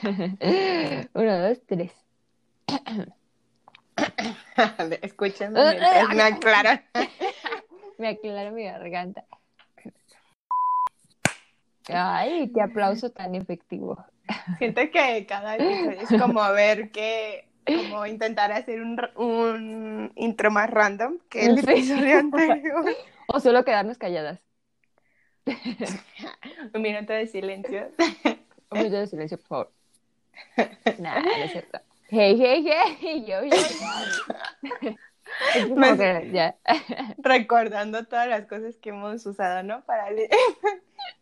Uno, dos, tres. Mientras me aclaro. Me aclaro mi garganta. Ay, qué aplauso tan efectivo. Siento que cada episodio es como ver que, como intentar hacer un, un intro más random que el episodio anterior. O solo quedarnos calladas. Un minuto de silencio. Un minuto de silencio, por favor. Nah, no es cierto. Hey, hey, hey, yo, yo, Me- que ya. Recordando todas las cosas que hemos usado, ¿no? Para le-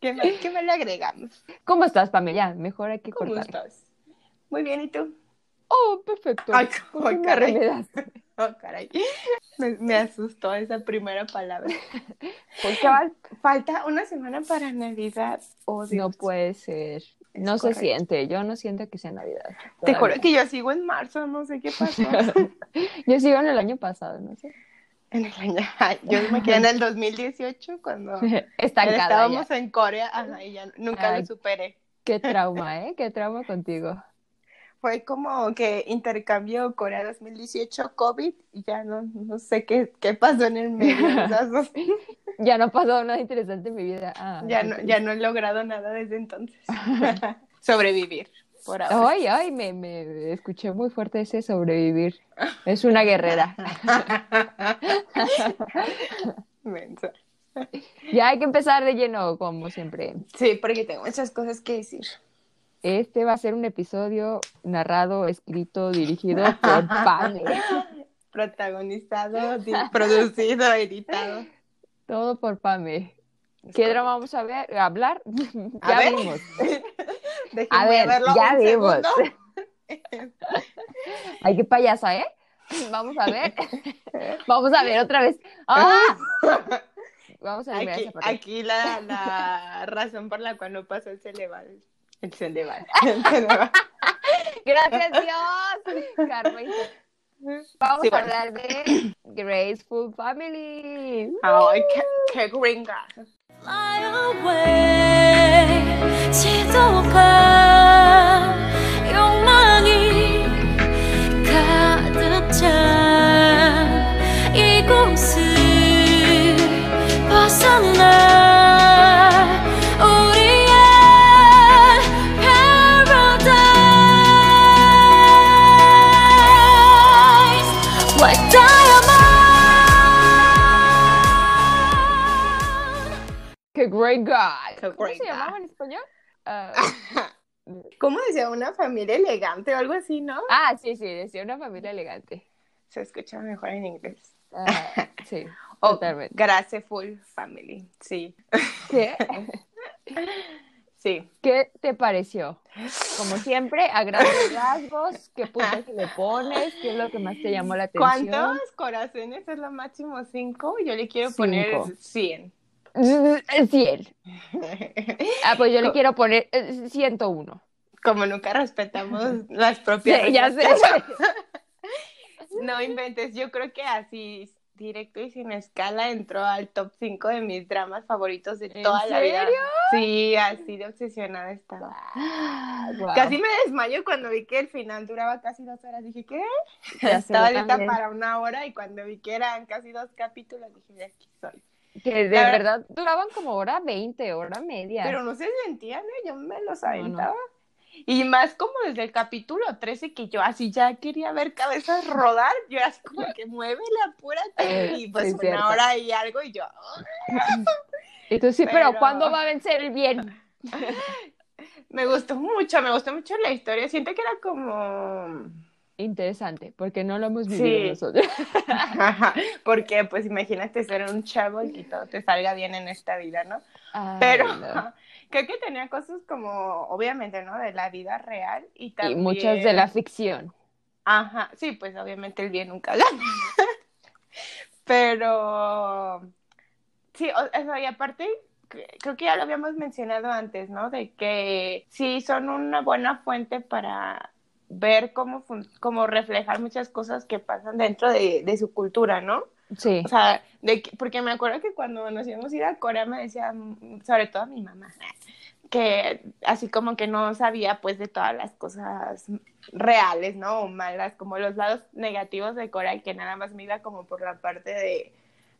¿Qué, más, ¿Qué más le agregamos? ¿Cómo estás, Pamela? Mejor hay que ¿Cómo cortar. estás? Muy bien, ¿y tú? Oh, perfecto. Ay, ¿Por qué ay, me caray. Oh, caray. Me, me asustó esa primera palabra. Porque Fal- Falta una semana para Navidad. Oh, no puede ser. No se correcto. siente. Yo no siento que sea Navidad. Te juro que yo sigo en marzo, no sé qué pasó. Yo sigo en el año pasado, no sé. en el año, ay, yo me quedé en el 2018 cuando estábamos ya. en Corea ajá, y ya nunca Ay. lo superé. Qué trauma, ¿eh? Qué trauma contigo. Fue como que intercambio Corea 2018 COVID y ya no, no sé qué, qué pasó en el medio. Ya no pasado nada interesante en mi vida. Ah, ya, no, ya no he logrado nada desde entonces. Sobrevivir por ahora. Ay, ay, me, me escuché muy fuerte ese sobrevivir. Es una guerrera. Mensa. Ya hay que empezar de lleno, como siempre. Sí, porque tengo muchas cosas que decir. Este va a ser un episodio narrado, escrito, dirigido por Pame. Protagonizado, producido, editado. Todo por Pame. ¿Qué drama vamos a ver? a hablar? A ya ver. vimos. Déjenme A ver, verlo ya vimos. Ay, qué payasa, ¿eh? Vamos a ver. Vamos a ver otra vez. ¡Ah! Vamos a ver Aquí, aquí la, la razón por la cual no pasó el Ceneval. El Ceneval. Gracias, Dios. Karma. Vamos Sí, a bueno. hablar de Graceful Family. Ay, qué, qué gringa. Fly away great guy! Qué ¿Cómo great se llamaba en español? Ah, ¿Cómo decía? Una familia elegante o algo así, ¿no? ah, sí, sí, decía una familia elegante. Se escucha mejor en inglés. Ah, sí, O totalmente. Graceful Family. Sí. ¿Qué? Sí. ¿Qué te pareció? Como siempre, a grandes rasgos, ¿qué puntos le pones? ¿Qué es lo que más te llamó la atención? ¿Cuántos corazones es lo máximo? ¿Cinco? Yo le quiero poner. 100. 100. Ah, pues yo le quiero poner eh, 101. Como nunca respetamos las propias Sí, ya reglas. sé. No inventes, yo creo que así directo y sin escala entró al top 5 de mis dramas favoritos de ¿En toda la vida. serio? Sí, así de obsesionada estaba. Casi me desmayo cuando vi que el final duraba casi dos horas. Dije, ¿qué? Ya Estaba lista para una hora y cuando vi que eran casi dos capítulos, dije, de aquí soy. Que de La verdad duraban como hora 20, hora media. Pero no se sentían, ¿eh? Yo me los no. aventaba. Y más como desde el capítulo 13 que yo así ya quería ver cabezas rodar, yo así como que mueve la pura y pues Sí, una cierto. hora y algo y yo. Y tú sí, pero, Pero- ¿cuándo va a vencer el bien? me gustó mucho, me gustó mucho la historia, siento que era como Interesante, porque no lo hemos vivido Sí. nosotros. porque pues imagínate ser un chavo y que todo te salga bien en esta vida, ¿no? Ay, Pero no. creo que tenía cosas como obviamente, ¿no? De la vida real y Y también muchas de la ficción. Ajá, sí, pues obviamente el bien nunca gana. Pero sí, o, sea, y aparte cre- creo que ya lo habíamos mencionado antes, ¿no? De que sí son una buena fuente para ver cómo, cómo reflejar muchas cosas que pasan dentro de, de su cultura, ¿no? Sí. O sea, de que- porque me acuerdo que cuando nos íbamos a ir a Corea me decía, mm, sobre todo mi mamá, que así como que no sabía pues de todas las cosas reales, ¿no? O malas, como los lados negativos de Corea y que nada más me iba como por la parte de,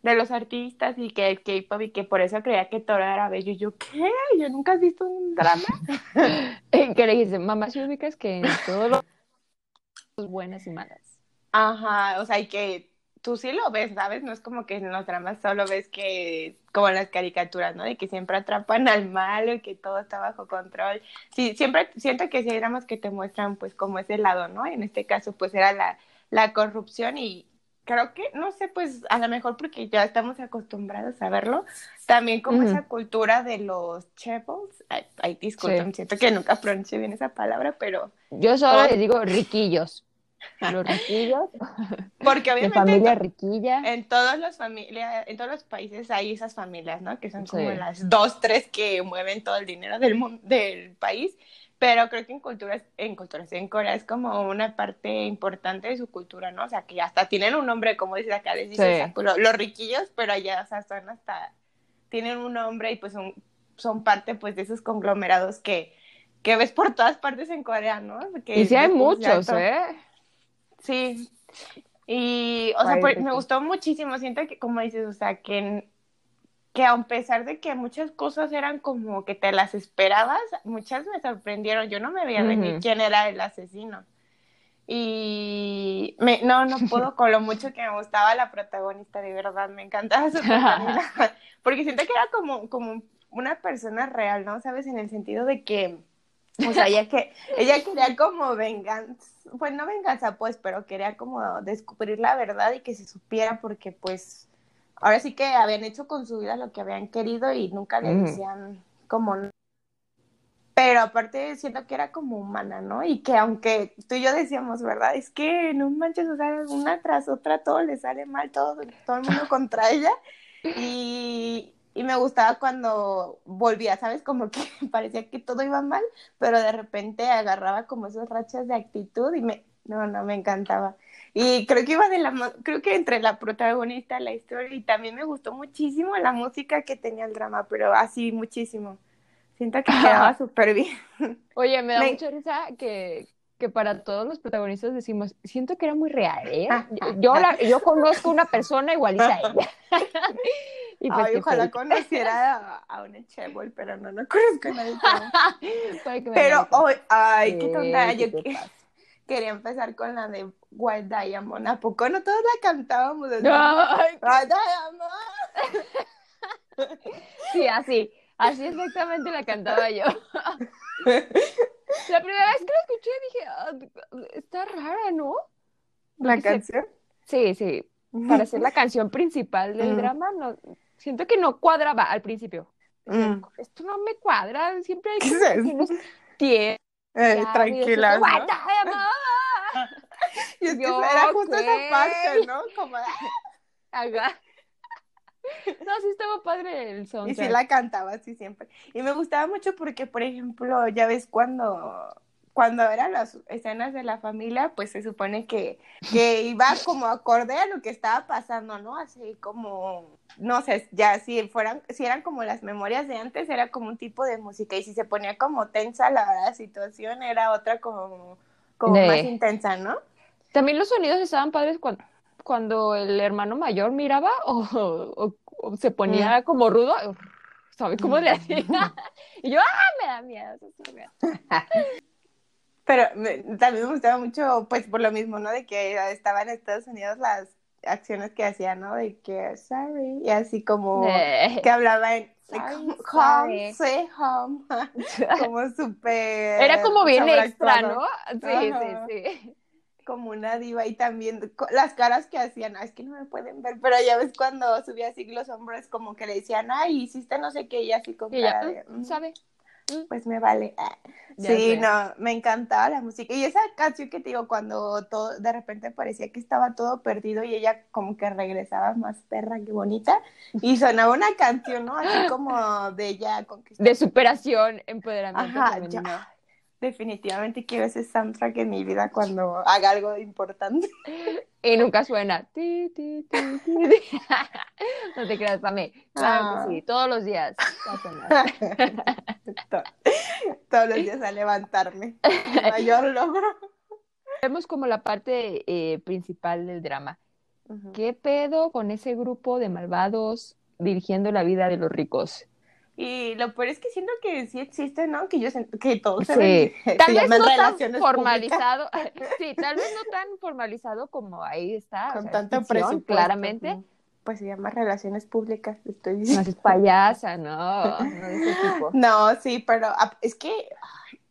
de los artistas y que el K-pop y que por eso creía que todo era bello. Y yo, ¿qué? ¿Yo nunca has visto un drama? que le dices, mamá, si ubicas que en todos los buenas y malas. Ajá, o sea, y que tú sí lo ves, ¿sabes? No es como que en los dramas solo ves que, como en las caricaturas, ¿no? De que siempre atrapan al malo y que todo está bajo control. Sí, siempre siento que sí hay dramas que te muestran, pues, como ese lado, ¿no? En este caso, pues, era la, la corrupción y creo que, no sé, pues, a lo mejor porque ya estamos acostumbrados a verlo, también como esa cultura de los chevos, ay, disculpen, Sí. siento que nunca pronuncié bien esa palabra, pero... Yo solo les digo riquillos. Los riquillos, Porque de obviamente... familia riquilla. En todos los familia, en todos los países hay esas familias, ¿no? Que son como Sí. las dos, tres que mueven todo el dinero del del país. Pero creo que en culturas, en culturas, en Corea es como una parte importante de su cultura, ¿no? O sea, que hasta tienen un nombre, como dice acá, les dice Sí. Sakura, los riquillos, pero allá, o sea, son hasta, tienen un nombre y pues son, son parte pues de esos conglomerados que, que ves por todas partes en Corea, ¿no? Que Y sí hay muchos, ¿eh? Sí. Y, o sea, por- me gustó muchísimo. Siento que, como dices, o sea, que, que a pesar de que muchas cosas eran como que te las esperabas, muchas me sorprendieron. Yo no me veía venir Ujú. quién era el asesino. Y me, no, no puedo con lo mucho que me gustaba la protagonista, de verdad, me encantaba su. Porque siento que era como, como una persona real, ¿no? ¿Sabes? En el sentido de que, o sea, ella, que, ella quería como venganza, pues no venganza, pues, pero quería como descubrir la verdad y que se supiera porque, pues, ahora sí que habían hecho con su vida lo que habían querido y nunca le decían como no. Pero aparte siento que era como humana, ¿no? Y que aunque tú y yo decíamos, ¿verdad? Es que no manches, o sea, una tras otra todo le sale mal, todo, todo el mundo contra ella. Y, y me gustaba cuando volvía, ¿sabes? Como que parecía que todo iba mal, pero de repente agarraba como esas rachas de actitud y me, no, no, me encantaba. Y creo que iba de la, creo que entre la protagonista, la historia, y también me gustó muchísimo la música que tenía el drama, pero así muchísimo. Siento que quedaba súper bien. Oye, me da Me- mucha risa que, que para todos los protagonistas decimos, siento que era muy real, ¿eh? Yo, la, yo conozco una persona igualita a ella. Y pues Ay, qué ojalá conociera a, a una Chebol, pero no, no conozco a nadie. Pero hoy, ay, qué tonta. ¿qué Yo pasa? Quería empezar con la de Wild Diamond. ¿A poco no todos la cantábamos? Ay, Wild Diamond. sí, así. Así exactamente la cantaba yo. La primera vez que la escuché dije, "Ah, está rara, ¿no? La canción. Sí, sí. Para ser la canción principal del Mm. drama, no, siento que no cuadraba al principio. Mm. Esto no me cuadra, siempre hay que no entiendo. Eh, Ya, tranquilas, y ¿no? Y es que era justo esa parte, ¿no? Como, Ajá. No, sí estaba padre el Y soundtrack. sí la cantaba así siempre. Y me gustaba mucho porque, por ejemplo, ya ves cuando, cuando eran las escenas de la familia, pues se supone que, que iba como acorde a lo que estaba pasando, ¿no? Así como, no sé, ya si fueran, si eran como las memorias de antes, era como un tipo de música. Y si se ponía como tensa la, la situación, era otra como, como De- más intensa, ¿no? También los sonidos estaban padres cuando, cuando el hermano mayor miraba o, o- o se ponía como rudo. ¿Sabes cómo le hacía? Y yo, ¡ah! Me da miedo. eso sí me da. Pero me- también me gustaba mucho, pues por lo mismo, ¿no? De que estaban en Estados Unidos las acciones que hacían, ¿no? De que, sorry, y así como Eh, que hablaba en Sorry, home, say home, como súper Era como bien extra, ¿no? Sí, Ajá. sí, sí. Como una diva y también las caras que hacían, "Ah, es que no me pueden ver, pero ya ves cuando subía así los hombres como que le decían, ay, hiciste no sé qué, y así con Y cara de, "Mm, "Mm, ¿sabe? Pues me vale. Ya Sí, sé. no, me encantaba la música. Y esa canción que te digo, cuando todo, de repente parecía que estaba todo perdido y ella como que regresaba más perra que bonita y sonaba una canción, ¿no? Así como de ella. De superación, empoderamiento Ajá, ya. Definitivamente quiero ese soundtrack en mi vida cuando haga algo importante. Y nunca suena. Ti, ti, ti, ti, ti. No te creas, Pame. Claro Ah. que sí, todos los días Todos los días a levantarme. Mayor logro. Vemos como la parte eh, principal del drama. ¿Qué pedo con ese grupo de malvados dirigiendo la vida de los ricos? Y lo peor es que siento que sí existe, ¿no? Que yo siento que todos se, ven- se tal vez no tan formalizado, sí, tal vez no tan formalizado como ahí está, o con sea, tanto es ficción, presupuesto. claramente. Pues se llama relaciones públicas, estoy No es payasa, no, no de ese tipo. No, sí, pero ah, es que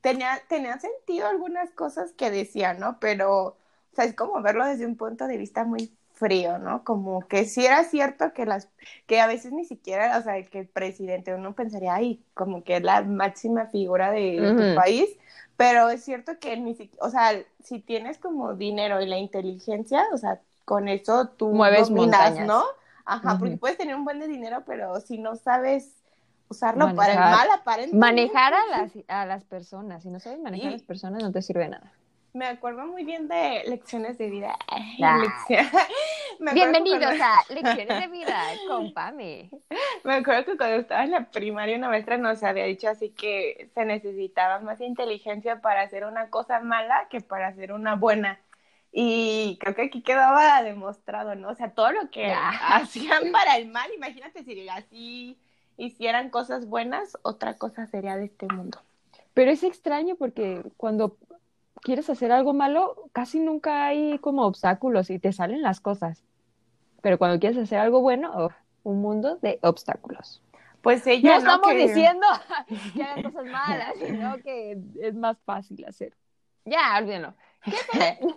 tenía, tenía sentido algunas cosas que decía, ¿no? Pero, o sea, es como verlo desde un punto de vista muy frío, ¿no? Como que sí era cierto que las, que a veces ni siquiera, o sea, que el presidente, uno pensaría, ay, como que es la máxima figura de tu país, pero es cierto que ni siquiera, o sea, si tienes como dinero y la inteligencia, o sea, con eso tú Mueves dominas, montañas. ¿no? Ajá, porque puedes tener un buen de dinero, pero si no sabes usarlo para el mal, aparentemente. Manejar a las, a las personas, si no sabes manejar a las personas no te sirve nada. Me acuerdo muy bien de lecciones de vida. Lección- Bienvenidos cuando- a Lecciones de Vida con Pame. Me acuerdo que cuando estaba en la primaria una maestra nos había dicho así que se necesitaba más inteligencia para hacer una cosa mala que para hacer una buena. Y creo que aquí quedaba demostrado, ¿no? O sea, todo lo que Ya. hacían para el mal, imagínate si así hicieran cosas buenas, otra cosa sería de este mundo. Pero es extraño porque cuando quieres hacer algo malo, casi nunca hay como obstáculos y te salen las cosas. Pero cuando quieres hacer algo bueno, uf, un mundo de obstáculos. Pues ella, No estamos Que- diciendo que hagan cosas malas, sino que es más fácil hacer. Ya, olvídenlo.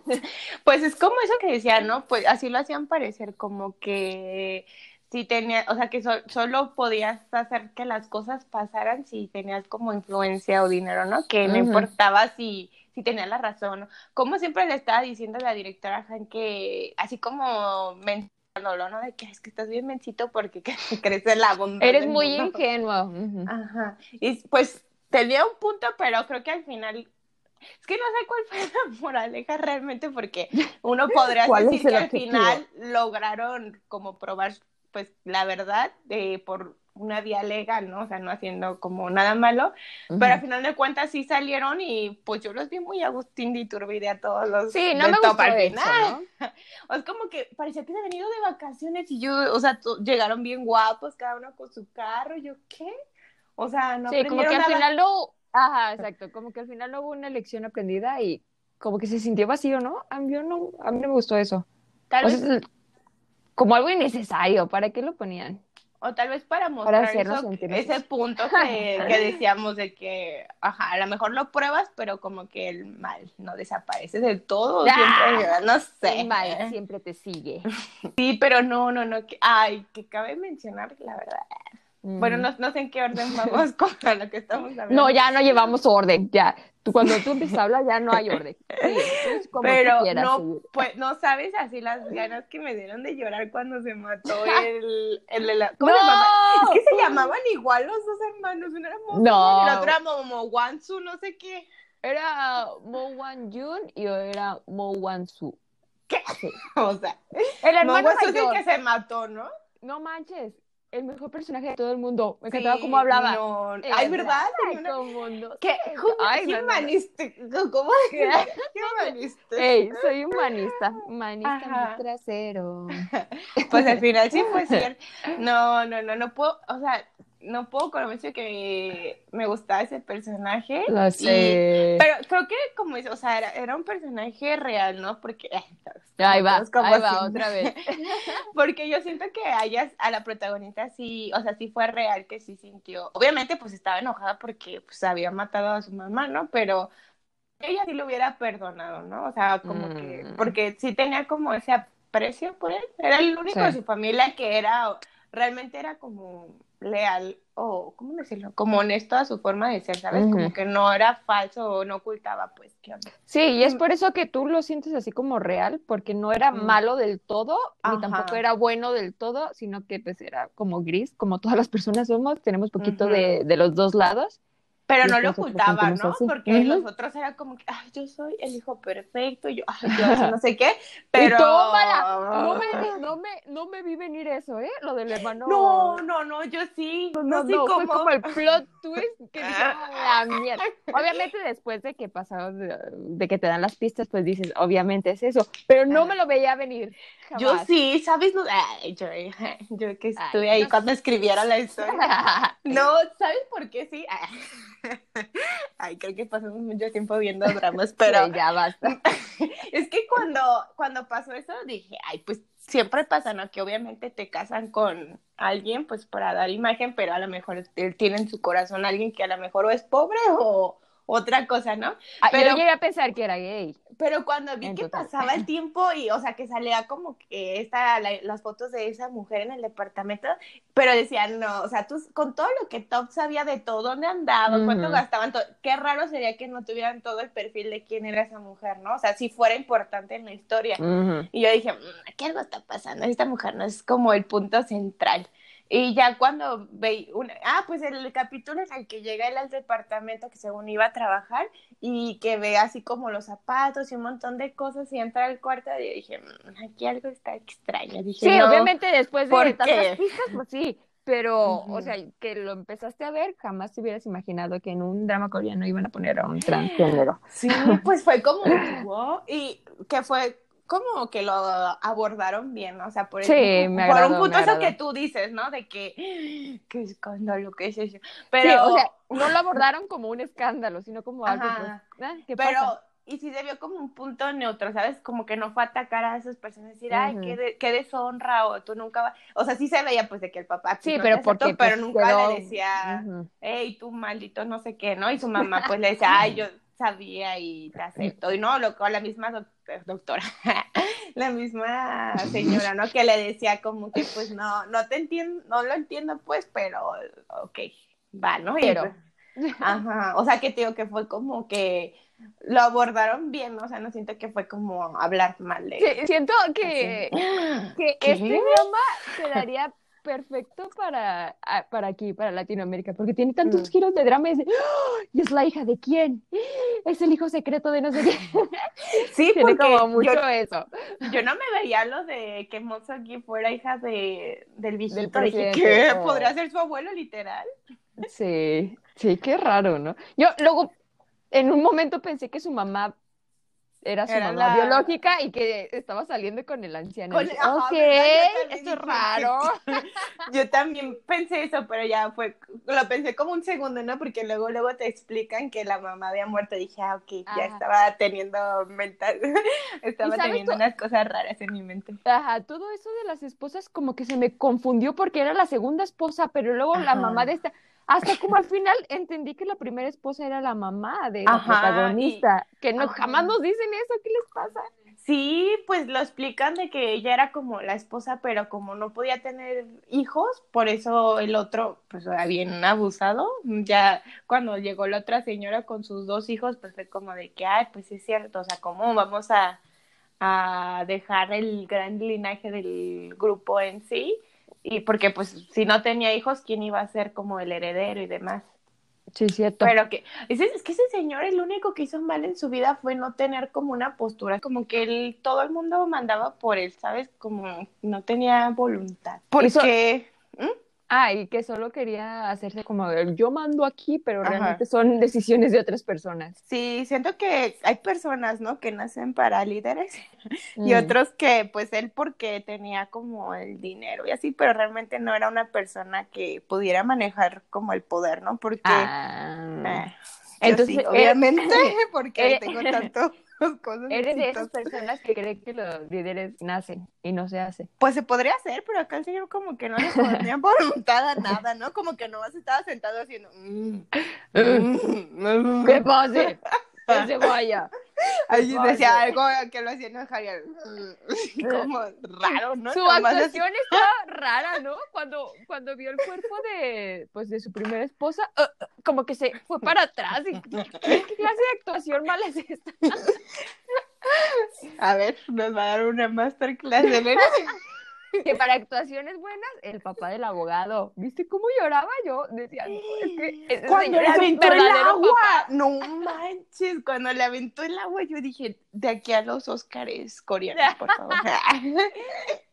Pues es como eso que decía, ¿no? Pues así lo hacían parecer, como que si tenías, o sea, que so- solo podías hacer que las cosas pasaran si tenías como influencia o dinero, ¿no? Que no importaba si, si tenías la razón. Como siempre le estaba diciendo a la directora Han que, así como mencionándolo, ¿no? De que es que estás bien mencito porque que crece la bomba. Eres muy ingenuo. Ujú. Ajá. Y pues tenía un punto, pero creo que al final. Es que no sé cuál fue la moraleja realmente, porque uno podría ¿Cuál decir que al final lograron como probar pues la verdad eh, por una vía legal, ¿no? O sea, no haciendo como nada malo, pero al final de cuentas sí salieron y pues yo los vi muy Agustín de Iturbide a todos los Sí, no me gustó al eso, final. ¿no? O es como que parecía que se habían ido de vacaciones y yo, o sea, llegaron bien guapos, cada uno con su carro, yo, ¿qué? O sea, no Sí, como que al final no, ajá, exacto, como que al final no hubo una lección aprendida y como que se sintió vacío, ¿no? A mí, no, a mí no me gustó eso. Tal O vez, sea, es como algo innecesario, ¿para qué lo ponían? o tal vez para mostrar hacernos eso, ese punto que, que decíamos de que, ajá, a lo mejor lo pruebas, pero como que el mal no desaparece del todo, Ah, siempre, no sé. El mal siempre te sigue. Sí, pero no, no, no, que, ay, que cabe mencionar, la verdad. Bueno, no, no sé en qué orden vamos con lo que estamos hablando. No, ya no llevamos orden, ya. Cuando tú empiezas a hablar ya no hay orden. Sí, es como pero quieras no, seguir. pues, no sabes así las ganas que me dieron de llorar cuando se mató el, el, ¿cómo ¡No! se llamaba? Es que se llamaban igual los dos hermanos, uno era Mo No. y el otro era Momo Wansu, no sé qué. ¿Era Mo Wan Jun y yo era Mo Wan Su? ¿Qué? Sí. O sea, El Mo hermano Wansu es el que se mató, ¿no? No manches, el mejor personaje de todo el mundo. Me encantaba Sí, cómo hablaba. no. El Ay, ¿verdad? Ay, Tenía una- todo el mundo. ¿Qué, Ay, ¿Qué humanista? ¿Cómo? ¿Qué humanista? Ey, soy humanista. Humanista Ajá. mi trasero. Pues al final sí fue cierto. No, no, no, no puedo, o sea, no puedo con hecho de que me gustaba ese personaje. Lo y- sé. pero creo que como o sea, era, era un personaje real, ¿no? Porque ahí va, como ahí va otra vez. Porque yo siento que a ella, a la protagonista sí, o sea, sí fue real que sí sintió. Obviamente, pues estaba enojada porque pues había matado a su mamá, ¿no? Pero ella sí lo hubiera perdonado, ¿no? O sea, como que, Mm. porque sí tenía como ese aprecio por él. Era el único Sí. de su familia que era, realmente era como leal o, ¿cómo decirlo? Como honesto a su forma de ser, ¿sabes? Como que no era falso o no ocultaba, pues, onda. Sí, y es por eso que tú lo sientes así como real, porque no era Mm. malo del todo, ni tampoco era bueno del todo, sino que pues era como gris, como todas las personas somos, tenemos poquito de, de los dos lados, Pero no lo ocultaba, ¿no? así. Porque los otros era como que, ay, yo soy el hijo perfecto, y yo, ay, yo así no sé qué, pero... Y tómala. No me, no, me, no me vi venir eso, ¿eh? Lo del hermano. No, no, no, yo sí, No, no, cómo. fue como el plot twist que dije, "Ah, la mierda. Obviamente después de que pasaron, de, de que te dan las pistas, pues dices, obviamente es eso, pero no me lo veía venir. Yo sí, ¿sabes? No- Ay, yo, yo que estuve Ay, ahí no cuando escribiera la historia. No, ¿sabes por qué sí? Ay, creo que pasamos mucho tiempo viendo dramas, pero Sí, ya basta. es que cuando, cuando pasó eso dije, ay, pues siempre pasa, ¿no? Que obviamente te casan con alguien, pues para dar imagen, pero a lo mejor él tiene en su corazón a alguien que a lo mejor o es pobre o otra cosa, ¿no? Ah, Pero- Yo llegué a pensar que era gay. Pero cuando vi En que total. pasaba el tiempo y, o sea, que salía como que esta, la- las fotos de esa mujer en el departamento, pero decían, no, o sea, tú con todo lo que Top sabía de todo, dónde andaban, cuánto Ujú. gastaban, todo, qué raro sería que no tuvieran todo el perfil de quién era esa mujer, ¿no? O sea, si fuera importante en la historia. Y yo dije, "Mm, aquí algo está pasando, esta mujer no es como el punto central. Y ya cuando veí, una, ah, pues el capítulo en el que llega él al departamento que según iba a trabajar y que ve así como los zapatos y un montón de cosas y entra al cuarto y dije, "Mm, aquí algo está extraño. Dije, Sí, "No". obviamente después ¿por de tantas pistas, pues sí. Pero, o sea, que lo empezaste a ver, jamás te hubieras imaginado que en un drama coreano iban a poner a un transgénero. Sí, pues fue como, wow, y que fue como que lo abordaron bien, ¿no? o sea, por, Sí, el- me por agradó, un punto eso que tú dices, ¿no? De que, qué escándalo, qué es eso. Pero, Pero, o sea, no lo abordaron como un escándalo, sino como algo, Ajá. pues, ah, ¿qué pero, pasa? y sí se vio como un punto neutro, ¿sabes? Como que no fue atacar a esas personas, decir, ay, Ujú. qué, de- qué deshonra, o tú nunca vas, o sea, sí se veía pues de que el papá, pues, Sí, no pero aceptó, porque, pero pues, nunca quedó- le decía, hey, tú maldito no sé qué, ¿no? Y su mamá pues le decía, ay, yo sabía y te acepto. Y no, lo que la misma doc- doctora, la misma señora, ¿no? Que le decía como que pues no, no te entiendo, no lo entiendo pues, pero ok, va, ¿no? Pero. pues, ajá, o sea que te digo que fue como que lo abordaron bien, ¿no? O sea, no siento que fue como hablar mal de Sí, siento que, que este drama quedaría perfecto para, ah, para aquí, para Latinoamérica, porque tiene tantos Mm. giros de drama y es, de, ¡Ah! ¿y es la hija de quién? Es el hijo secreto de no sé quién. Sí, Tiene porque como mucho yo, eso. yo no me veía lo de que Mozoki fuera hija de, del viejito. Dije, presidente, ¿qué? oh. ¿Podría ser su abuelo literal? Sí, sí, qué raro, ¿no? Yo luego, en un momento pensé que su mamá era su Era mamá la- biológica y que estaba saliendo con el anciano. Con- ajá, ok, esto es raro. Yo también pensé eso, pero ya fue, lo pensé como un segundo, ¿no? Porque luego, luego te explican que la mamá había muerto. Dije, ah, ok, ya estaba teniendo mental, estaba teniendo tú- unas cosas raras en mi mente. Ajá, todo eso de las esposas como que se me confundió porque era la segunda esposa, pero luego la mamá de esta, hasta como al final entendí que la primera esposa era la mamá de la Ajá, protagonista, que no ajá. jamás nos dicen eso, ¿qué les pasa? Sí, pues lo explican de que ella era como la esposa, pero como no podía tener hijos, por eso el otro, pues era bien abusado. Ya cuando llegó la otra señora con sus dos hijos, pues fue como de que, ay, pues es cierto, o sea, ¿cómo vamos a, a dejar el gran linaje del grupo en sí? Y porque pues si no tenía hijos, ¿quién iba a ser como el heredero y demás? Sí, cierto. Pero que, ese, es que ese señor, el único que hizo mal en su vida fue no tener como una postura, como que él, todo el mundo mandaba por él, ¿sabes? Como no tenía voluntad. Porque, Ah, y que solo quería hacerse como yo mando aquí, pero Ajá. realmente son decisiones de otras personas. sí, siento que hay personas, ¿no? Que nacen para líderes y Mm. otros que, pues él porque tenía como el dinero y así, pero realmente no era una persona que pudiera manejar como el poder, ¿no? Porque... Ah. eh, Entonces, eh, obviamente, porque eh, tengo tantas cosas. Eres de esas personas que creen que los líderes nacen y no se hace. Pues se podría hacer, pero acá el señor como que no le ponía voluntad a nada, ¿no? Como que nomás estaba sentado haciendo... mm, mm, ¿Qué pase? Se vaya. Ahí pasa? decía algo que lo hacía enojar. Como raro, ¿no? Su Nomás así. actuación estaba rara, ¿no? Cuando, cuando vio el cuerpo de, pues, de su primera esposa, uh, uh, como que se fue para atrás. Y, ¿Qué clase de actuación mala es esta? A ver, nos va a dar una masterclass de. que para actuaciones buenas, el papá del abogado. ¿Viste cómo lloraba yo? Decía, no, es que ese Cuando le aventó el agua, papá. no manches, cuando le aventó el agua yo dije, de aquí a los Óscares coreanos, por favor.